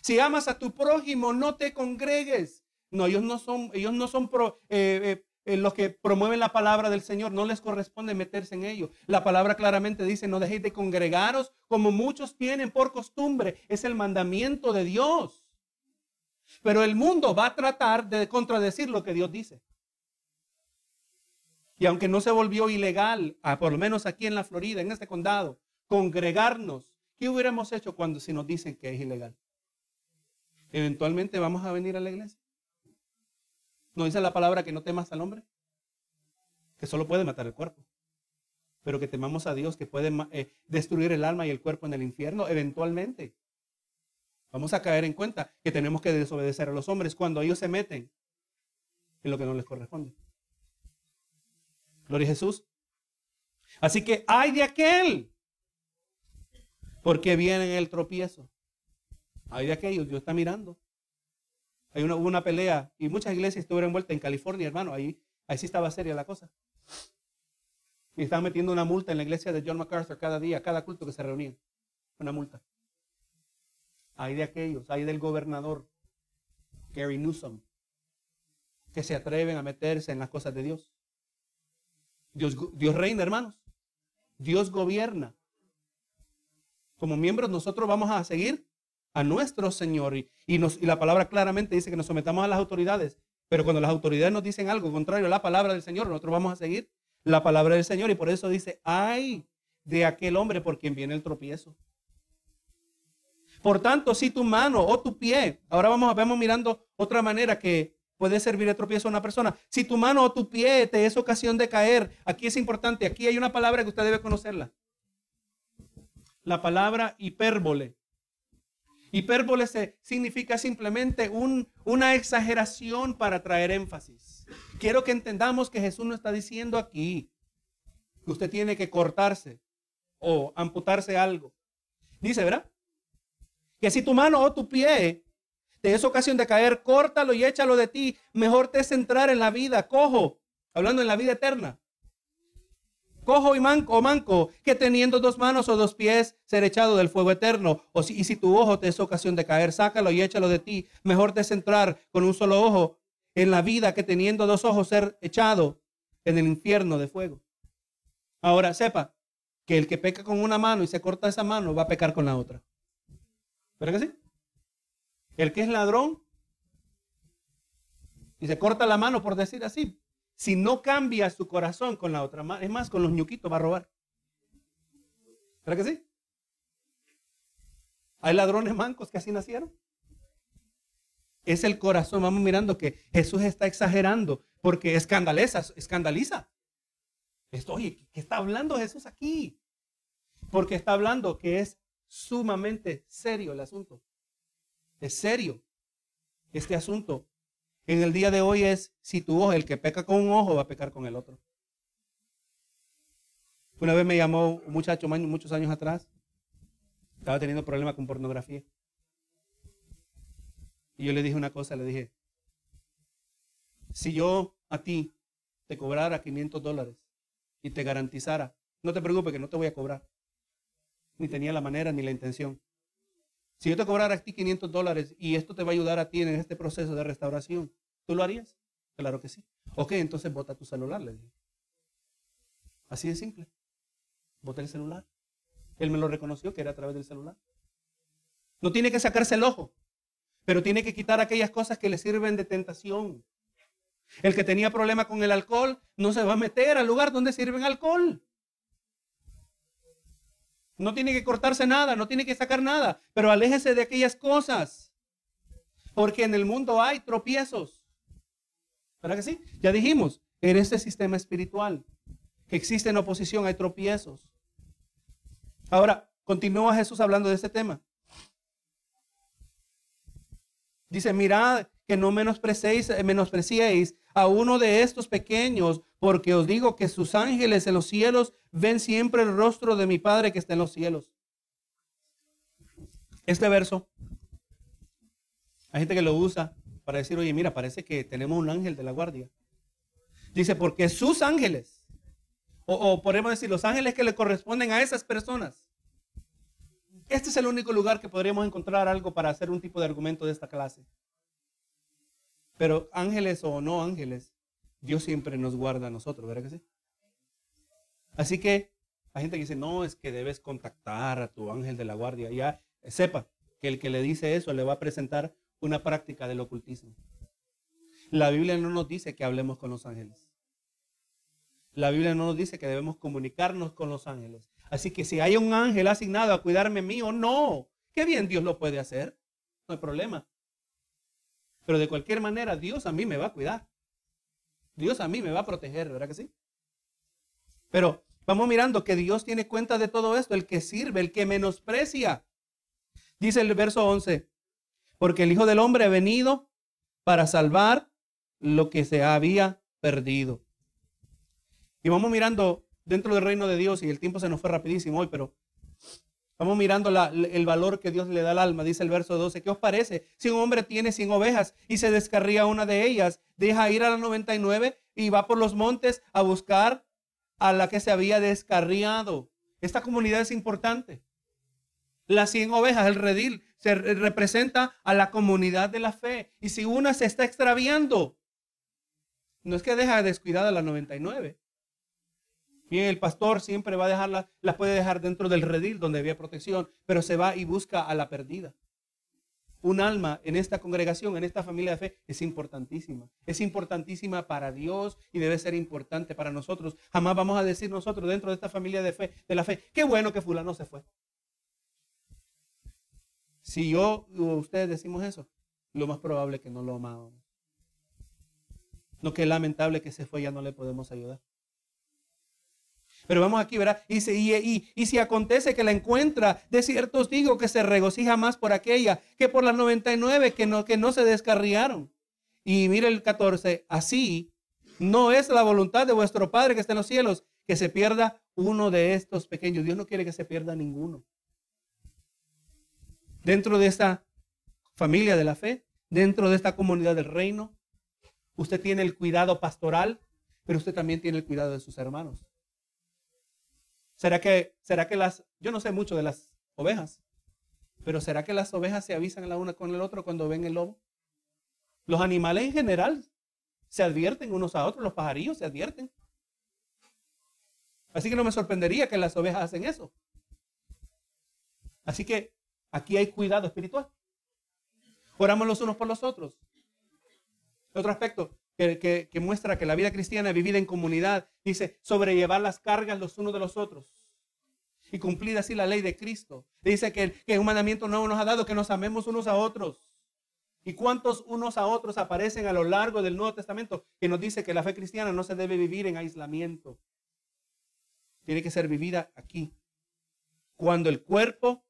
Si amas a tu prójimo, no te congregues. No, ellos no son, ellos no son eh, eh, eh, los que promueven la palabra del Señor. No les corresponde meterse en ello. La palabra claramente dice, no dejéis de congregaros como muchos tienen por costumbre. Es el mandamiento de Dios. Pero el mundo va a tratar de contradecir lo que Dios dice. Y aunque no se volvió ilegal, por lo menos aquí en la Florida, en este condado, congregarnos, ¿qué hubiéramos hecho cuando si nos dicen que es ilegal? Eventualmente vamos a venir a la iglesia. ¿No dice la palabra que no temas al hombre? Que solo puede matar el cuerpo. Pero que temamos a Dios que puede eh, destruir el alma y el cuerpo en el infierno eventualmente. Vamos a caer en cuenta que tenemos que desobedecer a los hombres cuando ellos se meten en lo que no les corresponde. Gloria a Jesús. Así que hay de aquel. Porque viene el tropiezo. Hay de aquellos, Dios está mirando. Hay una, hubo una pelea y muchas iglesias estuvieron envueltas en California, hermano. Ahí, ahí sí estaba seria la cosa. Y estaban metiendo una multa en la iglesia de John MacArthur cada día, cada culto que se reunía. Una multa. Hay de aquellos, hay del gobernador Gary Newsom, que se atreven a meterse en las cosas de Dios. Dios, Dios reina, hermanos. Dios gobierna. Como miembros nosotros vamos a seguir a nuestro Señor. Y, nos, y la palabra claramente dice que nos sometamos a las autoridades. Pero cuando las autoridades nos dicen algo contrario a la palabra del Señor, nosotros vamos a seguir la palabra del Señor. Y por eso dice, ay de aquel hombre por quien viene el tropiezo. Por tanto, si tu mano o tu pie, ahora vamos, vamos mirando otra manera que puede servir de tropiezo a una persona. Si tu mano o tu pie te es ocasión de caer, aquí es importante, aquí hay una palabra que usted debe conocerla. La palabra hipérbole. Hipérbole significa simplemente una exageración para traer énfasis. Quiero que entendamos que Jesús no está diciendo aquí que usted tiene que cortarse o amputarse algo. Dice, ¿verdad? Que si tu mano o tu pie te es ocasión de caer, córtalo y échalo de ti. Mejor te es entrar en la vida, cojo, hablando en la vida eterna, cojo y manco o manco, que teniendo dos manos o dos pies ser echado del fuego eterno. O si, y si tu ojo te es ocasión de caer, sácalo y échalo de ti. Mejor descentrar con un solo ojo en la vida que teniendo dos ojos ser echado en el infierno de fuego. Ahora sepa que el que peca con una mano y se corta esa mano va a pecar con la otra. ¿Verdad que sí? El que es ladrón y se corta la mano por decir así, si no cambia su corazón con la otra mano, es más, con los ñuquitos va a robar. ¿Verdad que sí? Hay ladrones mancos que así nacieron. Es el corazón. Vamos mirando que Jesús está exagerando porque escandaliza, escandaliza. Esto, oye, ¿qué está hablando Jesús aquí? Porque está hablando que es sumamente serio el asunto. Es serio este asunto. En el día de hoy es, si tu ojo, el que peca con un ojo, va a pecar con el otro. Una vez me llamó un muchacho muchos años atrás. Estaba teniendo problemas con pornografía. Y yo le dije una cosa, le dije, si yo a ti te cobrara 500 dólares y te garantizara, no te preocupes que no te voy a cobrar. Ni tenía la manera ni la intención. Si yo te cobrara a ti 500 dólares y esto te va a ayudar a ti en este proceso de restauración, ¿tú lo harías? Claro que sí. Ok, entonces bota tu celular, le dije. Así de simple. Bota el celular. Él me lo reconoció que era a través del celular. No tiene que sacarse el ojo. Pero tiene que quitar aquellas cosas que le sirven de tentación. El que tenía problema con el alcohol no se va a meter al lugar donde sirven alcohol. No tiene que cortarse nada, no tiene que sacar nada, pero aléjese de aquellas cosas. Porque en el mundo hay tropiezos. ¿Verdad que sí? Ya dijimos, en este sistema espiritual que existe en oposición hay tropiezos. Ahora, continúa Jesús hablando de este tema. Dice, mirad que no eh, menospreciéis a uno de estos pequeños, porque os digo que sus ángeles en los cielos ven siempre el rostro de mi Padre que está en los cielos. Este verso, hay gente que lo usa para decir, oye, mira, parece que tenemos un ángel de la guardia. Dice, porque sus ángeles, o, o podemos decir, los ángeles que le corresponden a esas personas, este es el único lugar que podríamos encontrar algo para hacer un tipo de argumento de esta clase. Pero ángeles o no ángeles, Dios siempre nos guarda a nosotros, ¿verdad que sí? Así que hay gente que dice, no, es que debes contactar a tu ángel de la guardia. Ya sepa que el que le dice eso le va a presentar una práctica del ocultismo. La Biblia no nos dice que hablemos con los ángeles. La Biblia no nos dice que debemos comunicarnos con los ángeles. Así que si hay un ángel asignado a cuidarme mío, no. Qué bien Dios lo puede hacer. No hay problema. Pero de cualquier manera, Dios a mí me va a cuidar. Dios a mí me va a proteger, ¿verdad que sí? Pero vamos mirando que Dios tiene cuenta de todo esto, el que sirve, el que menosprecia. Dice el verso 11, porque el Hijo del Hombre ha venido para salvar lo que se había perdido. Y vamos mirando dentro del reino de Dios y el tiempo se nos fue rapidísimo hoy, pero vamos mirando el valor que Dios le da al alma. Dice el verso 12, ¿qué os parece? Si un hombre tiene 100 ovejas y se descarría una de ellas, deja ir a la 99 y va por los montes a buscar a la que se había descarriado. Esta comunidad es importante. Las 100 ovejas, el redil, se representa a la comunidad de la fe. Y si una se está extraviando, no es que deja descuidada la 99, Bien, el pastor siempre va a dejarla, la puede dejar dentro del redil donde había protección, pero se va y busca a la perdida. Un alma en esta congregación, en esta familia de fe, es importantísima. Es importantísima para Dios y debe ser importante para nosotros. Jamás vamos a decir nosotros dentro de esta familia de fe, de la fe, qué bueno que fulano se fue. Si yo o ustedes decimos eso, lo más probable es que no lo amamos. No que es lamentable que se fue, ya no le podemos ayudar. Pero vamos aquí, ¿verdad? Y, y, y, si acontece que la encuentra, de cierto os digo que se regocija más por aquella que por las 99 que no, que no se descarriaron. Y mire el 14, así no es la voluntad de vuestro Padre que está en los cielos que se pierda uno de estos pequeños. Dios no quiere que se pierda ninguno. Dentro de esta familia de la fe, dentro de esta comunidad del reino, usted tiene el cuidado pastoral, pero usted también tiene el cuidado de sus hermanos. ¿Será que, será que las, yo no sé mucho de las ovejas, pero ¿será que las ovejas se avisan la una con el otro cuando ven el lobo? Los animales en general se advierten unos a otros, los pajarillos se advierten. Así que no me sorprendería que las ovejas hacen eso. Así que aquí hay cuidado espiritual. Oramos los unos por los otros. Otro aspecto que, muestra que la vida cristiana vivida en comunidad, dice, sobrellevar las cargas los unos de los otros y cumplir así la ley de Cristo. Dice que, que un mandamiento nuevo nos ha dado que nos amemos unos a otros. ¿Y cuántos unos a otros aparecen a lo largo del Nuevo Testamento que nos dice que la fe cristiana no se debe vivir en aislamiento? Tiene que ser vivida aquí. Cuando el cuerpo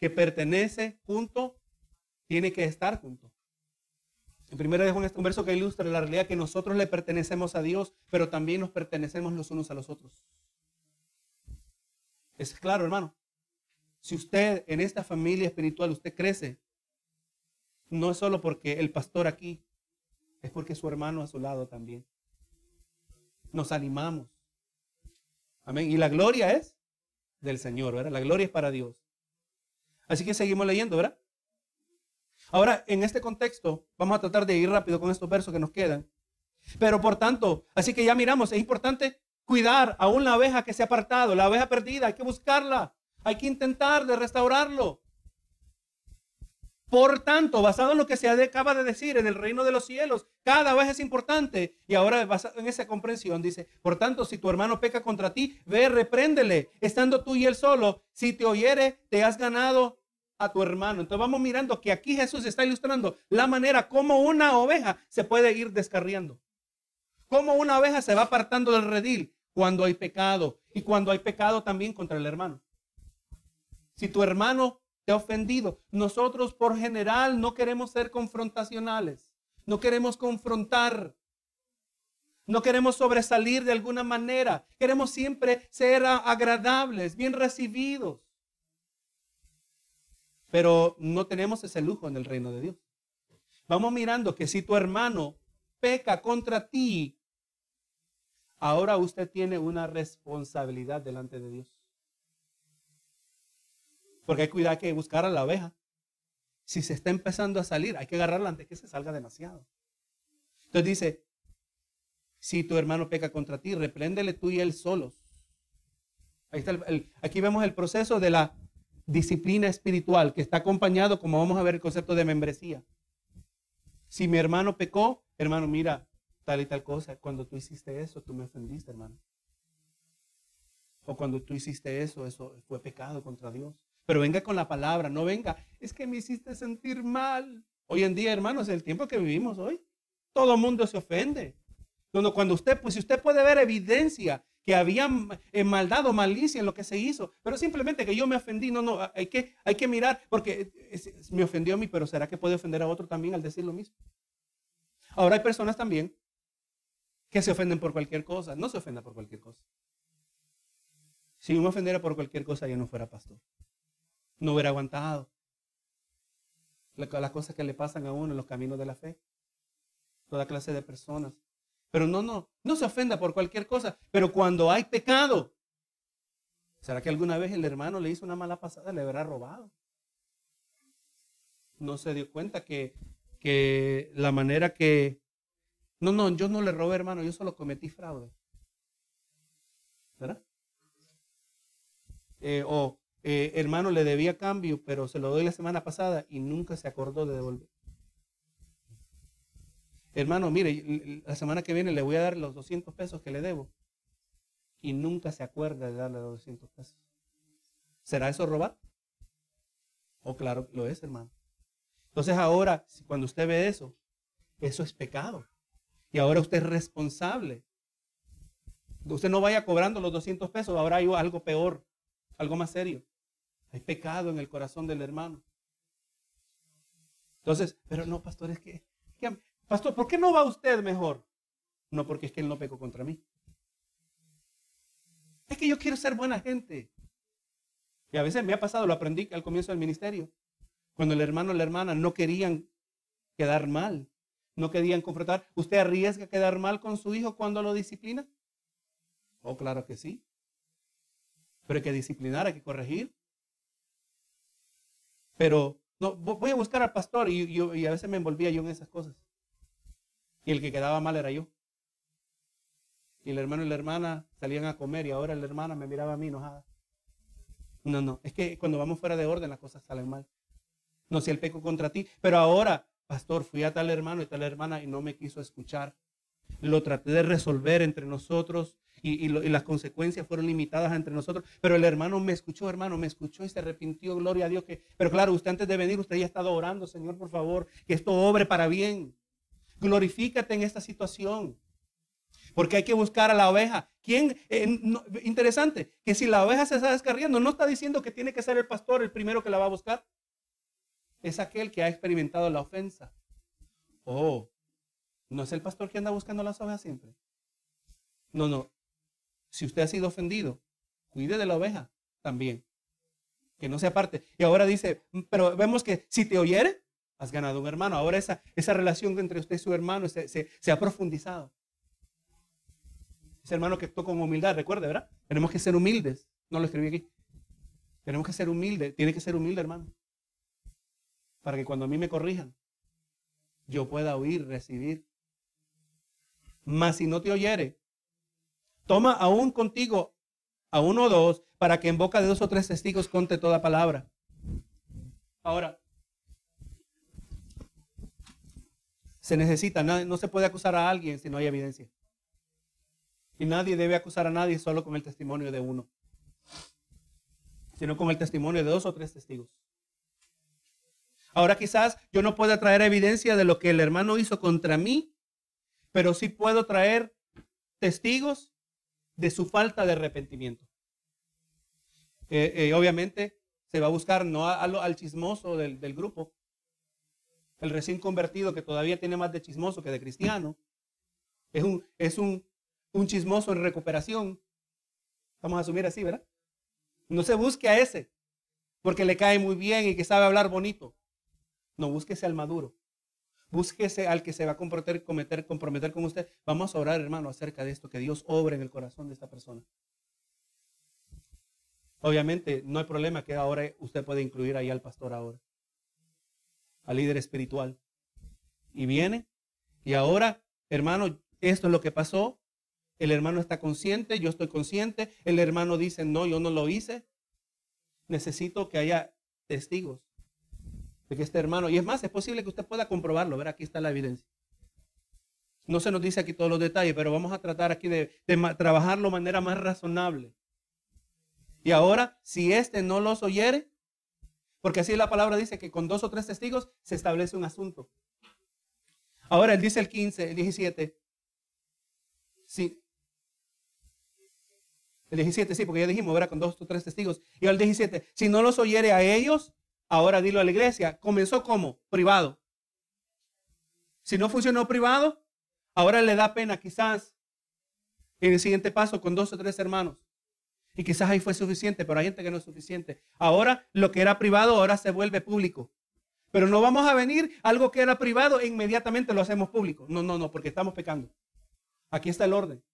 que pertenece junto tiene que estar junto. En primera de Juan un verso que ilustra la realidad que nosotros le pertenecemos a Dios, pero también nos pertenecemos los unos a los otros. Es claro, hermano. Si usted en esta familia espiritual, usted crece, no es solo porque el pastor aquí, es porque su hermano a su lado también. Nos animamos. Amén. Y la gloria es del Señor, ¿verdad? La gloria es para Dios. Así que seguimos leyendo, ¿verdad? Ahora, en este contexto, vamos a tratar de ir rápido con estos versos que nos quedan. Pero por tanto, así que ya miramos, es importante cuidar a una oveja que se ha apartado, la oveja perdida, hay que buscarla, hay que intentar de restaurarlo. Por tanto, basado en lo que se acaba de decir en el reino de los cielos, cada oveja es importante. Y ahora, basado en esa comprensión, dice, por tanto, si tu hermano peca contra ti, ve, repréndele, estando tú y él solo. Si te oyere, te has ganado a tu hermano. Entonces vamos mirando que aquí Jesús está ilustrando la manera como una oveja se puede ir descarriando. Cómo una oveja se va apartando del redil cuando hay pecado y cuando hay pecado también contra el hermano. Si tu hermano te ha ofendido, nosotros por general no queremos ser confrontacionales, no queremos confrontar, no queremos sobresalir de alguna manera, queremos siempre ser agradables, bien recibidos. Pero no tenemos ese lujo en el reino de Dios. Vamos mirando que si tu hermano peca contra ti, ahora usted tiene una responsabilidad delante de Dios. Porque hay cuidado que buscar a la oveja. Si se está empezando a salir, hay que agarrarla antes que se salga demasiado. Entonces dice, si tu hermano peca contra ti, repréndele tú y él solos. Aquí vemos el proceso de la disciplina espiritual que está acompañado, como vamos a ver, el concepto de membresía. Si mi hermano pecó, hermano, mira, tal y tal cosa. Cuando tú hiciste eso, tú me ofendiste, hermano. O cuando tú hiciste eso, eso fue pecado contra Dios. Pero venga con la palabra, no venga. Es que me hiciste sentir mal. Hoy en día, hermanos, el tiempo que vivimos hoy, todo el mundo se ofende. Cuando, usted, pues si usted puede ver evidencia que había eh, maldad o malicia en lo que se hizo, pero simplemente que yo me ofendí, no, no, hay que, hay que mirar, porque me ofendió a mí, pero ¿será que puede ofender a otro también al decir lo mismo? Ahora hay personas también que se ofenden por cualquier cosa, no se ofenda por cualquier cosa. Si me ofendiera por cualquier cosa, yo no fuera pastor. No hubiera aguantado las cosas que le pasan a uno en los caminos de la fe. Toda clase de personas pero no, no, no se ofenda por cualquier cosa. Pero cuando hay pecado, ¿será que alguna vez el hermano le hizo una mala pasada? Le habrá robado. No se dio cuenta que, que la manera que... No, no, yo no le robé, hermano, yo solo cometí fraude. ¿Verdad? Eh, o eh, hermano le debía cambio, pero se lo doy la semana pasada y nunca se acordó de devolver. Hermano, mire, la semana que viene le voy a dar los 200 pesos que le debo. Y nunca se acuerda de darle los 200 pesos. ¿Será eso robar? Oh, claro, lo es, hermano. Entonces ahora, cuando usted ve eso, eso es pecado. Y ahora usted es responsable. Usted no vaya cobrando los 200 pesos, ahora hay algo peor, algo más serio. Hay pecado en el corazón del hermano. Entonces, pero no, pastor, es que, que Pastor, ¿por qué no va usted mejor? No, porque es que él no pecó contra mí. Es que yo quiero ser buena gente. Y a veces me ha pasado, lo aprendí al comienzo del ministerio. Cuando el hermano o la hermana no querían quedar mal, no querían confrontar. ¿Usted arriesga quedar mal con su hijo cuando lo disciplina? Oh, claro que sí. Pero hay que disciplinar, hay que corregir. Pero no, voy a buscar al pastor y, y a veces me envolvía yo en esas cosas. Y el que quedaba mal era yo. Y el hermano y la hermana salían a comer y ahora la hermana me miraba a mí enojada. No, no, es que cuando vamos fuera de orden las cosas salen mal. No si el peco contra ti, pero ahora, pastor, fui a tal hermano y tal hermana y no me quiso escuchar. Lo traté de resolver entre nosotros y, las consecuencias fueron limitadas entre nosotros. Pero el hermano me escuchó, hermano, me escuchó y se arrepintió, gloria a Dios. Que, pero claro, usted antes de venir, usted ya ha estado orando, Señor, por favor, que esto obre para bien. Glorifícate en esta situación. Porque hay que buscar a la oveja. ¿Quién? Eh, interesante, que si la oveja se está descarriando, no está diciendo que tiene que ser el pastor el primero que la va a buscar. Es aquel que ha experimentado la ofensa. Oh, no es el pastor que anda buscando las ovejas siempre. No, no. Si usted ha sido ofendido, cuide de la oveja también. Que no se aparte. Y ahora dice, pero vemos que si te oyere, has ganado un hermano. Ahora esa, esa relación entre usted y su hermano se, se ha profundizado. Ese hermano que actuó con humildad, recuerde, ¿verdad? Tenemos que ser humildes. No lo escribí aquí. Tenemos que ser humildes. Tiene que ser humilde, hermano. Para que cuando a mí me corrijan, yo pueda oír, recibir. Mas si no te oyere, toma aún contigo a uno o dos para que en boca de dos o tres testigos conte toda palabra. Ahora, se necesita, no, se puede acusar a alguien si no hay evidencia. Y nadie debe acusar a nadie solo con el testimonio de uno, sino con el testimonio de dos o tres testigos. Ahora quizás yo no pueda traer evidencia de lo que el hermano hizo contra mí, pero sí puedo traer testigos de su falta de arrepentimiento. Eh, eh, obviamente se va a buscar no al chismoso del, del grupo, el recién convertido que todavía tiene más de chismoso que de cristiano. Es un, es un un chismoso en recuperación. Vamos a asumir así, ¿verdad? No se busque a ese, porque le cae muy bien y que sabe hablar bonito. No, búsquese al maduro. Búsquese al que se va a comprometer, cometer, comprometer con usted. Vamos a orar, hermano, acerca de esto, que Dios obre en el corazón de esta persona. Obviamente, no hay problema que ahora usted puede incluir ahí al pastor ahora, al líder espiritual. Y viene, y ahora, hermano, esto es lo que pasó, el hermano está consciente, yo estoy consciente. El hermano dice, no, yo no lo hice. Necesito que haya testigos de que este hermano, y es más, es posible que usted pueda comprobarlo, ver, aquí está la evidencia. No se nos dice aquí todos los detalles, pero vamos a tratar aquí de, trabajarlo de manera más razonable. Y ahora, si este no los oyere, porque así la palabra dice que con dos o tres testigos se establece un asunto. Ahora él dice el 15, el 17. Sí, el 17, sí, porque ya dijimos, ¿verdad? Con dos o tres testigos. Y el 17, si no los oyere a ellos, ahora dilo a la iglesia. Comenzó como privado. Si no funcionó privado, ahora le da pena quizás en el siguiente paso con dos o tres hermanos. Y quizás ahí fue suficiente, pero hay gente que no es suficiente. Ahora lo que era privado ahora se vuelve público. Pero no vamos a venir algo que era privado e inmediatamente lo hacemos público. No, no, no, porque estamos pecando. Aquí está el orden.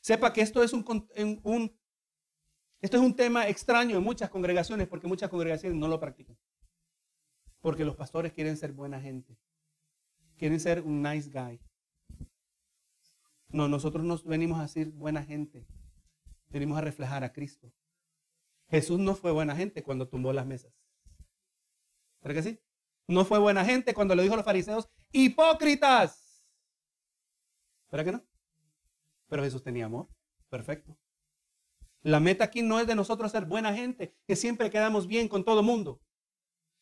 Sepa que esto es un, esto es un tema extraño en muchas congregaciones porque muchas congregaciones no lo practican. Porque los pastores quieren ser buena gente. Quieren ser un nice guy. No, nosotros nos venimos a ser buena gente. Venimos a reflejar a Cristo. Jesús no fue buena gente cuando tumbó las mesas. ¿Verdad que sí? No fue buena gente cuando le dijo a los fariseos, hipócritas. ¿Verdad que no? Pero Jesús tenía amor. Perfecto. La meta aquí no es de nosotros ser buena gente, que siempre quedamos bien con todo mundo.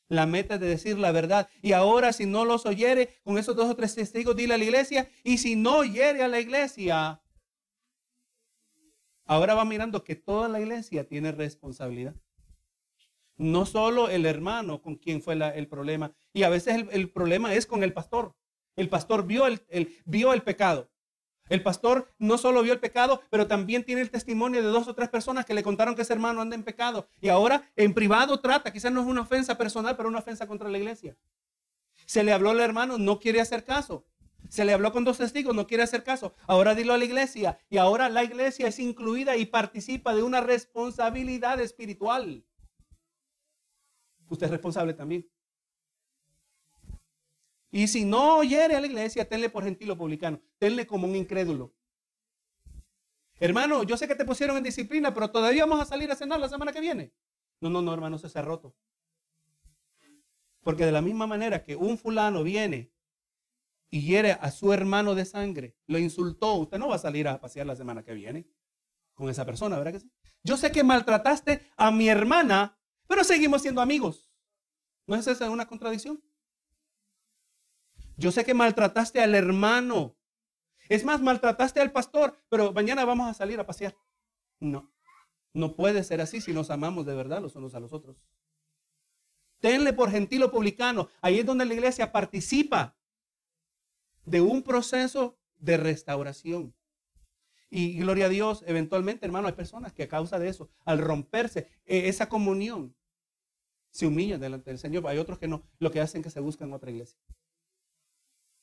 La meta es de decir la verdad. Y ahora si no los oyere, con esos dos o tres testigos, dile a la iglesia. Y si no oyere a la iglesia, ahora va mirando que toda la iglesia tiene responsabilidad. No solo el hermano con quien fue el problema. Y a veces el, problema es con el pastor. El pastor vio el, vio el pecado. El pastor no solo vio el pecado, pero también tiene el testimonio de dos o tres personas que le contaron que ese hermano anda en pecado. Y ahora en privado trata, quizás no es una ofensa personal, pero una ofensa contra la iglesia. Se le habló al hermano, no quiere hacer caso. Se le habló con dos testigos, no quiere hacer caso. Ahora dilo a la iglesia. Y ahora la iglesia es incluida y participa de una responsabilidad espiritual. Usted es responsable también. Y si no oyere a la iglesia, tenle por gentil o publicano. Tenle como un incrédulo. Hermano, yo sé que te pusieron en disciplina, pero todavía vamos a salir a cenar la semana que viene. No, no, no, hermano, se ha roto. Porque de la misma manera que un fulano viene y hiere a su hermano de sangre, lo insultó, usted no va a salir a pasear la semana que viene con esa persona, ¿verdad que sí? Yo sé que maltrataste a mi hermana, pero seguimos siendo amigos. ¿No es esa una contradicción? Yo sé que maltrataste al hermano. Es más, maltrataste al pastor, pero mañana vamos a salir a pasear. No, no puede ser así si nos amamos de verdad los unos a los otros. Tenle por gentil o publicano. Ahí es donde la iglesia participa de un proceso de restauración. Y gloria a Dios, eventualmente, hermano, hay personas que a causa de eso, al romperse eh, esa comunión, se humillan delante del Señor. Hay otros que no, lo que hacen es que se buscan otra iglesia.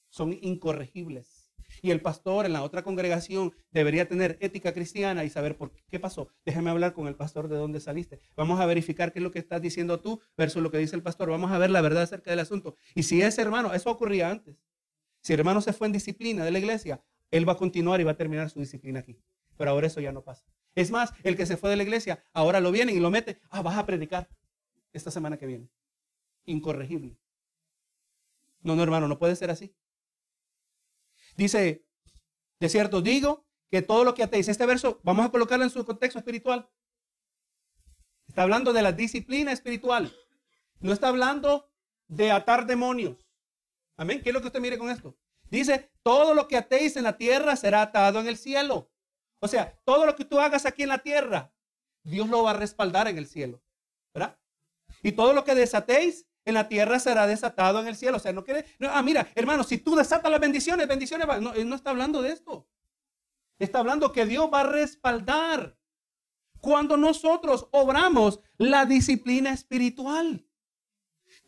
Son incorregibles. Y el pastor en la otra congregación debería tener ética cristiana y saber por qué pasó. Déjame hablar con el pastor de dónde saliste. Vamos a verificar qué es lo que estás diciendo tú versus lo que dice el pastor. Vamos a ver la verdad acerca del asunto. Y si ese hermano, eso ocurría antes. Si el hermano se fue en disciplina de la iglesia, él va a continuar y va a terminar su disciplina aquí. Pero ahora eso ya no pasa. Es más, el que se fue de la iglesia, ahora lo vienen y lo mete. Ah, vas a predicar esta semana que viene. Incorregible. No, no, hermano, no puede ser así. Dice, de cierto digo que todo lo que atéis, este verso, vamos a colocarlo en su contexto espiritual. Está hablando de la disciplina espiritual. No está hablando de atar demonios. Amén. ¿Qué es lo que usted mire con esto? Dice, todo lo que atéis en la tierra será atado en el cielo. O sea, todo lo que tú hagas aquí en la tierra, Dios lo va a respaldar en el cielo. ¿Verdad? Y todo lo que desatéis en la tierra será desatado en el cielo. O sea, no quiere. ah, mira, hermano, si tú desatas las bendiciones, bendiciones. No, él no está hablando de esto. Está hablando que Dios va a respaldar cuando nosotros obramos la disciplina espiritual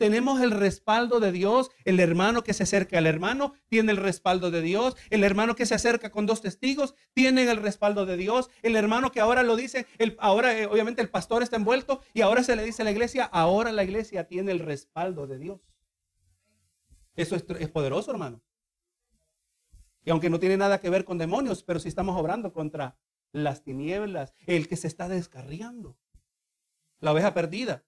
tenemos el respaldo de Dios. El hermano que se acerca al hermano tiene el respaldo de Dios. El hermano que se acerca con dos testigos tiene el respaldo de Dios. El hermano que ahora lo dice, ahora eh, obviamente el pastor está envuelto y ahora se le dice a la iglesia, ahora la iglesia tiene el respaldo de Dios. Eso es, es poderoso, hermano. Y aunque no tiene nada que ver con demonios, pero si estamos obrando contra las tinieblas, el que se está descarriando, la oveja perdida.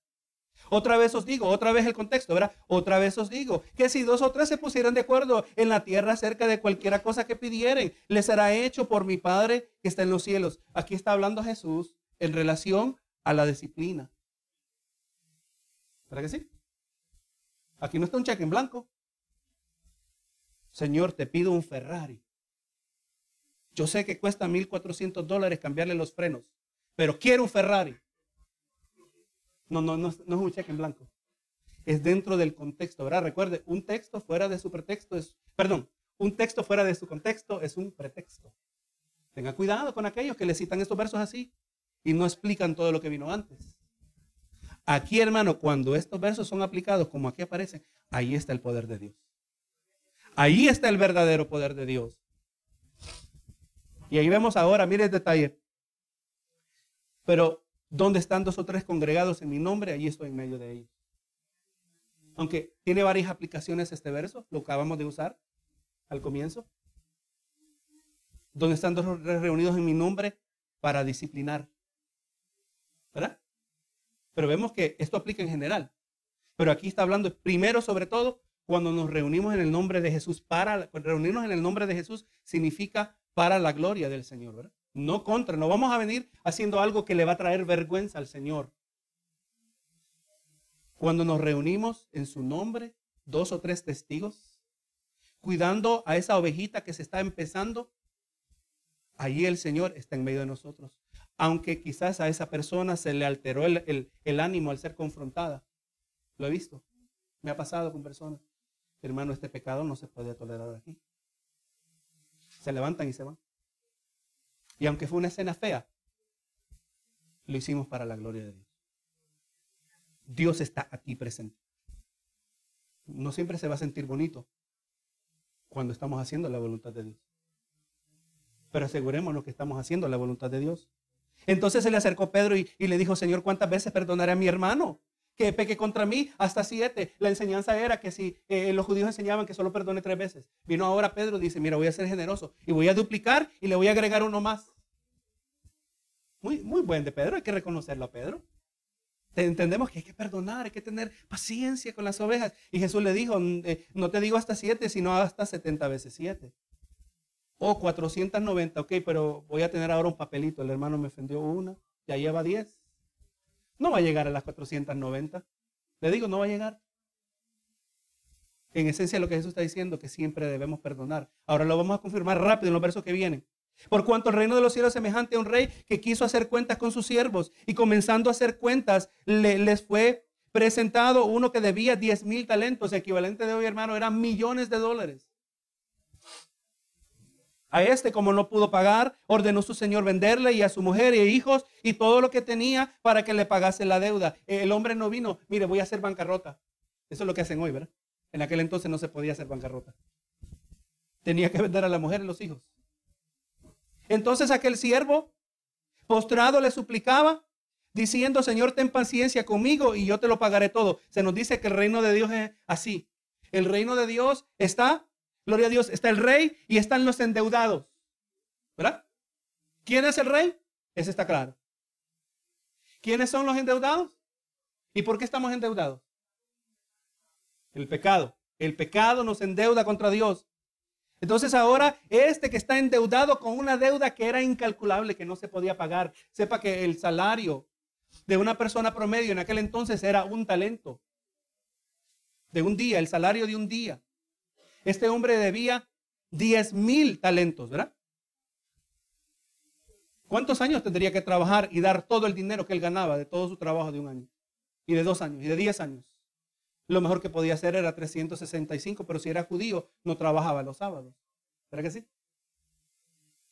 Otra vez os digo, otra vez el contexto, ¿verdad? Otra vez os digo que si dos o tres se pusieran de acuerdo en la tierra acerca de cualquiera cosa que pidieren, les será hecho por mi Padre que está en los cielos. Aquí está hablando Jesús en relación a la disciplina. ¿Verdad que sí? Aquí no está un cheque en blanco. Señor, te pido un Ferrari. Yo sé que cuesta 1.400 dólares cambiarle los frenos, pero quiero un Ferrari. No, no, no, no es un cheque en blanco. Es dentro del contexto, ¿verdad? Recuerde, un texto fuera de su pretexto es, perdón, un texto fuera de su contexto es un pretexto. Tenga cuidado con aquellos que le citan estos versos así y no explican todo lo que vino antes. Aquí, hermano, cuando estos versos son aplicados como aquí aparecen, ahí está el poder de Dios. Ahí está el verdadero poder de Dios. Y ahí vemos ahora, mire el detalle. Pero donde están dos o tres congregados en mi nombre, allí estoy en medio de ellos. Aunque tiene varias aplicaciones este verso, lo acabamos de usar al comienzo. Donde están dos o tres reunidos en mi nombre para disciplinar. ¿Verdad? Pero vemos que esto aplica en general. Pero aquí está hablando primero sobre todo cuando nos reunimos en el nombre de Jesús. Para reunirnos en el nombre de Jesús significa para la gloria del Señor, ¿verdad? No contra. No vamos a venir haciendo algo que le va a traer vergüenza al Señor. Cuando nos reunimos en su nombre, dos o tres testigos, cuidando a esa ovejita que se está empezando, allí el Señor está en medio de nosotros. Aunque quizás a esa persona se le alteró el, el ánimo al ser confrontada. Lo he visto. Me ha pasado con personas. Hermano, este pecado no se puede tolerar aquí. Se levantan y se van. Y aunque fue una escena fea, lo hicimos para la gloria de Dios. Dios está aquí presente. No siempre se va a sentir bonito cuando estamos haciendo la voluntad de Dios. Pero asegurémonos que estamos haciendo la voluntad de Dios. Entonces se le acercó Pedro y, y, le dijo, Señor, ¿cuántas veces perdonaré a mi hermano que peque contra mí hasta siete. La enseñanza era que si eh, los judíos enseñaban que solo perdone tres veces. Vino ahora Pedro y dice, mira, voy a ser generoso y voy a duplicar y le voy a agregar uno más. Muy, muy buen de Pedro, hay que reconocerlo a Pedro. Entendemos que hay que perdonar, hay que tener paciencia con las ovejas. Y Jesús le dijo, eh, no te digo hasta siete, sino hasta setenta veces siete. O 490, ok, pero voy a tener ahora un papelito. El hermano me ofendió una, ya lleva 10. No va a llegar a las 490. Le digo, no va a llegar. En esencia lo que Jesús está diciendo, que siempre debemos perdonar. Ahora lo vamos a confirmar rápido en los versos que vienen. Por cuanto el reino de los cielos es semejante a un rey que quiso hacer cuentas con sus siervos y comenzando a hacer cuentas les fue presentado uno que debía 10 mil talentos, equivalente de hoy hermano, eran millones de dólares. A este, como no pudo pagar, ordenó su señor venderle y a su mujer e hijos y todo lo que tenía para que le pagase la deuda. El hombre no vino, mire, voy a hacer bancarrota. Eso es lo que hacen hoy, ¿verdad? En aquel entonces no se podía hacer bancarrota. Tenía que vender a la mujer y los hijos. Entonces aquel siervo, postrado, le suplicaba, diciendo, Señor, ten paciencia conmigo y yo te lo pagaré todo. Se nos dice que el reino de Dios es así. El reino de Dios está Gloria a Dios. Está el rey y están los endeudados. ¿Verdad? ¿Quién es el rey? Ese está claro. ¿Quiénes son los endeudados? ¿Y por qué estamos endeudados? El pecado. El pecado nos endeuda contra Dios. Entonces ahora este que está endeudado con una deuda que era incalculable, que no se podía pagar, sepa que el salario de una persona promedio en aquel entonces era un talento. De un día, el salario de un día. Este hombre debía 10 mil talentos, ¿verdad? ¿Cuántos años tendría que trabajar y dar todo el dinero que él ganaba de todo su trabajo de un año? Y de dos años, y de diez años. Lo mejor que podía hacer era 365, pero si era judío, no trabajaba los sábados. ¿Verdad que sí?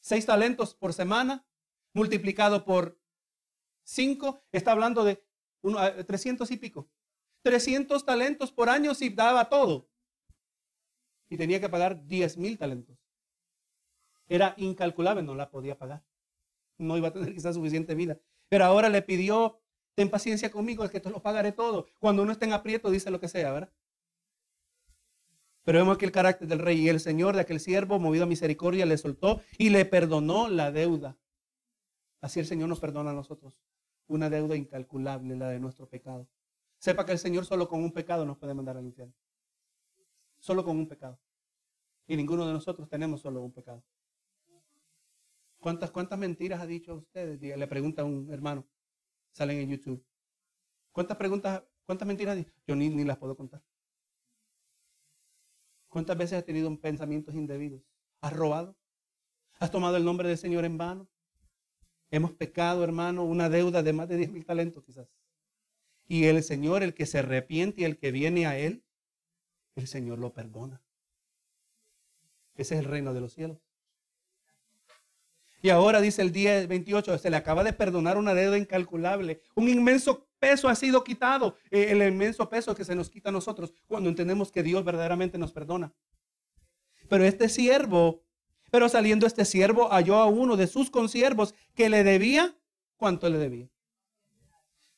Seis talentos por semana, multiplicado por cinco, está hablando de 300 y pico. 300 talentos por año si daba todo y tenía que pagar 10 mil talentos. Era incalculable, no la podía pagar. No iba a tener [LAUGHS] quizás suficiente vida. Pero ahora le pidió, ten paciencia conmigo, es que te lo pagaré todo. Cuando uno está en aprieto, dice lo que sea, ¿verdad? Pero vemos que el carácter del rey y el señor de aquel siervo, movido a misericordia, le soltó y le perdonó la deuda. Así el Señor nos perdona a nosotros. Una deuda incalculable, la de nuestro pecado. Sepa que el Señor solo con un pecado nos puede mandar al infierno solo con un pecado. Y ninguno de nosotros tenemos solo un pecado. ¿Cuántas, cuántas mentiras ha dicho usted? Le pregunta a un hermano. Salen en YouTube. ¿Cuántas preguntas, cuántas mentiras? Yo ni, ni las puedo contar. ¿Cuántas veces has tenido pensamientos indebidos? ¿Has robado? ¿Has tomado el nombre del Señor en vano? Hemos pecado, hermano, una deuda de más de 10 mil talentos quizás. Y el Señor, el que se arrepiente y el que viene a Él, el Señor lo perdona. Ese es el reino de los cielos. Y ahora dice el día 28, se le acaba de perdonar una deuda incalculable. Un inmenso peso ha sido quitado. Eh, el inmenso peso que se nos quita a nosotros cuando entendemos que Dios verdaderamente nos perdona. Pero este siervo, pero saliendo este siervo, halló a uno de sus consiervos que le debía. ¿Cuánto le debía?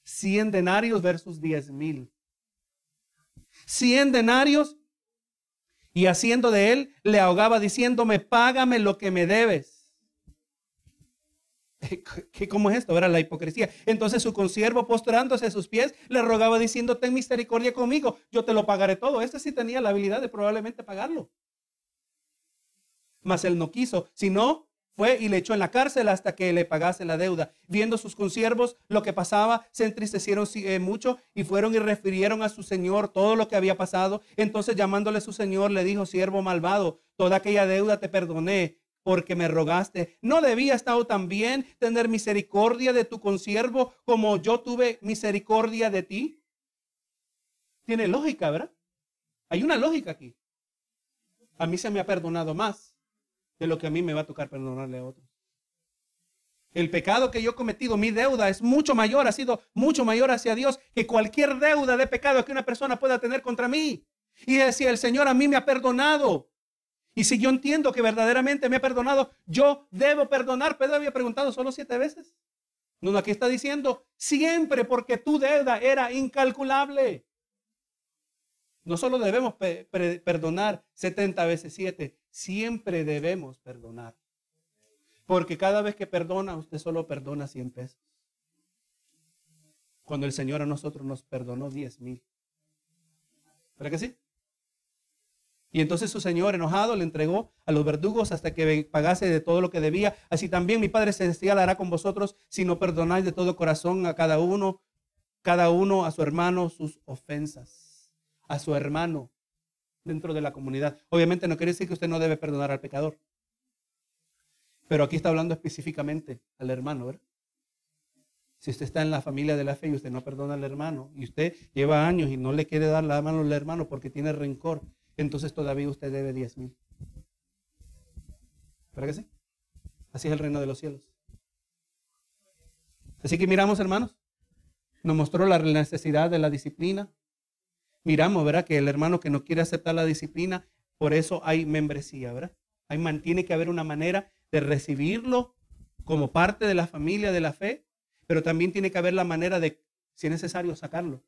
100 denarios versus 10 mil. 100 denarios y haciendo de él le ahogaba diciéndome, págame lo que me debes. [LAUGHS] ¿Qué, ¿Cómo es esto? Era la hipocresía. Entonces su consiervo postrándose a sus pies le rogaba diciendo, ten misericordia conmigo, yo te lo pagaré todo. Este sí tenía la habilidad de probablemente pagarlo. Mas él no quiso, sino fue y le echó en la cárcel hasta que le pagase la deuda. Viendo sus consiervos lo que pasaba, se entristecieron eh, mucho y fueron y refirieron a su señor todo lo que había pasado. Entonces llamándole su señor le dijo, siervo malvado, toda aquella deuda te perdoné porque me rogaste. ¿No debía estado también tener misericordia de tu consiervo como yo tuve misericordia de ti? Tiene lógica, ¿verdad? Hay una lógica aquí. A mí se me ha perdonado más de lo que a mí me va a tocar perdonarle a otros. El pecado que yo he cometido, mi deuda es mucho mayor, ha sido mucho mayor hacia Dios que cualquier deuda de pecado que una persona pueda tener contra mí. Y si el Señor a mí me ha perdonado, y si yo entiendo que verdaderamente me ha perdonado, yo debo perdonar. Pedro había preguntado solo siete veces. No, aquí está diciendo siempre porque tu deuda era incalculable. No solo debemos perdonar 70 veces 7, siempre debemos perdonar. Porque cada vez que perdona, usted solo perdona 100 pesos. Cuando el Señor a nosotros nos perdonó 10 mil. ¿Verdad que sí? Y entonces su Señor enojado le entregó a los verdugos hasta que pagase de todo lo que debía. Así también mi Padre Celestial hará con vosotros si no perdonáis de todo corazón a cada uno, cada uno a su hermano sus ofensas, a su hermano dentro de la comunidad. Obviamente no quiere decir que usted no debe perdonar al pecador. Pero aquí está hablando específicamente al hermano, ¿verdad? Si usted está en la familia de la fe y usted no perdona al hermano, y usted lleva años y no le quiere dar la mano al hermano porque tiene rencor, entonces todavía usted debe diez mil. ¿Verdad que sí? Así es el reino de los cielos. Así que miramos, hermanos, nos mostró la necesidad de la disciplina. Miramos, ¿verdad? Que el hermano que no quiere aceptar la disciplina, por eso hay membresía, ¿verdad? Hay, tiene que haber una manera de recibirlo como parte de la familia de la fe, pero también tiene que haber la manera de, si es necesario, sacarlo.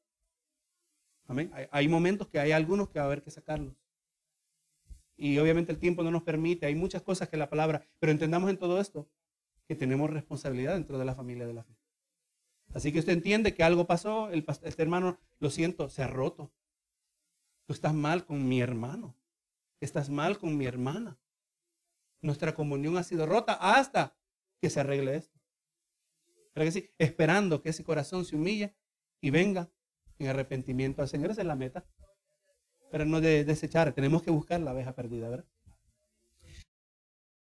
Amén. Hay, momentos que hay algunos que va a haber que sacarlos. Y obviamente el tiempo no nos permite, hay muchas cosas que la palabra, pero entendamos en todo esto que tenemos responsabilidad dentro de la familia de la fe. Así que usted entiende que algo pasó, el, este hermano, lo siento, se ha roto. Tú estás mal con mi hermano, estás mal con mi hermana. Nuestra comunión ha sido rota hasta que se arregle esto. Que sí, esperando que ese corazón se humille y venga en arrepentimiento al Señor. Esa es la meta. Pero no de desechar, tenemos que buscar la abeja perdida, ¿verdad?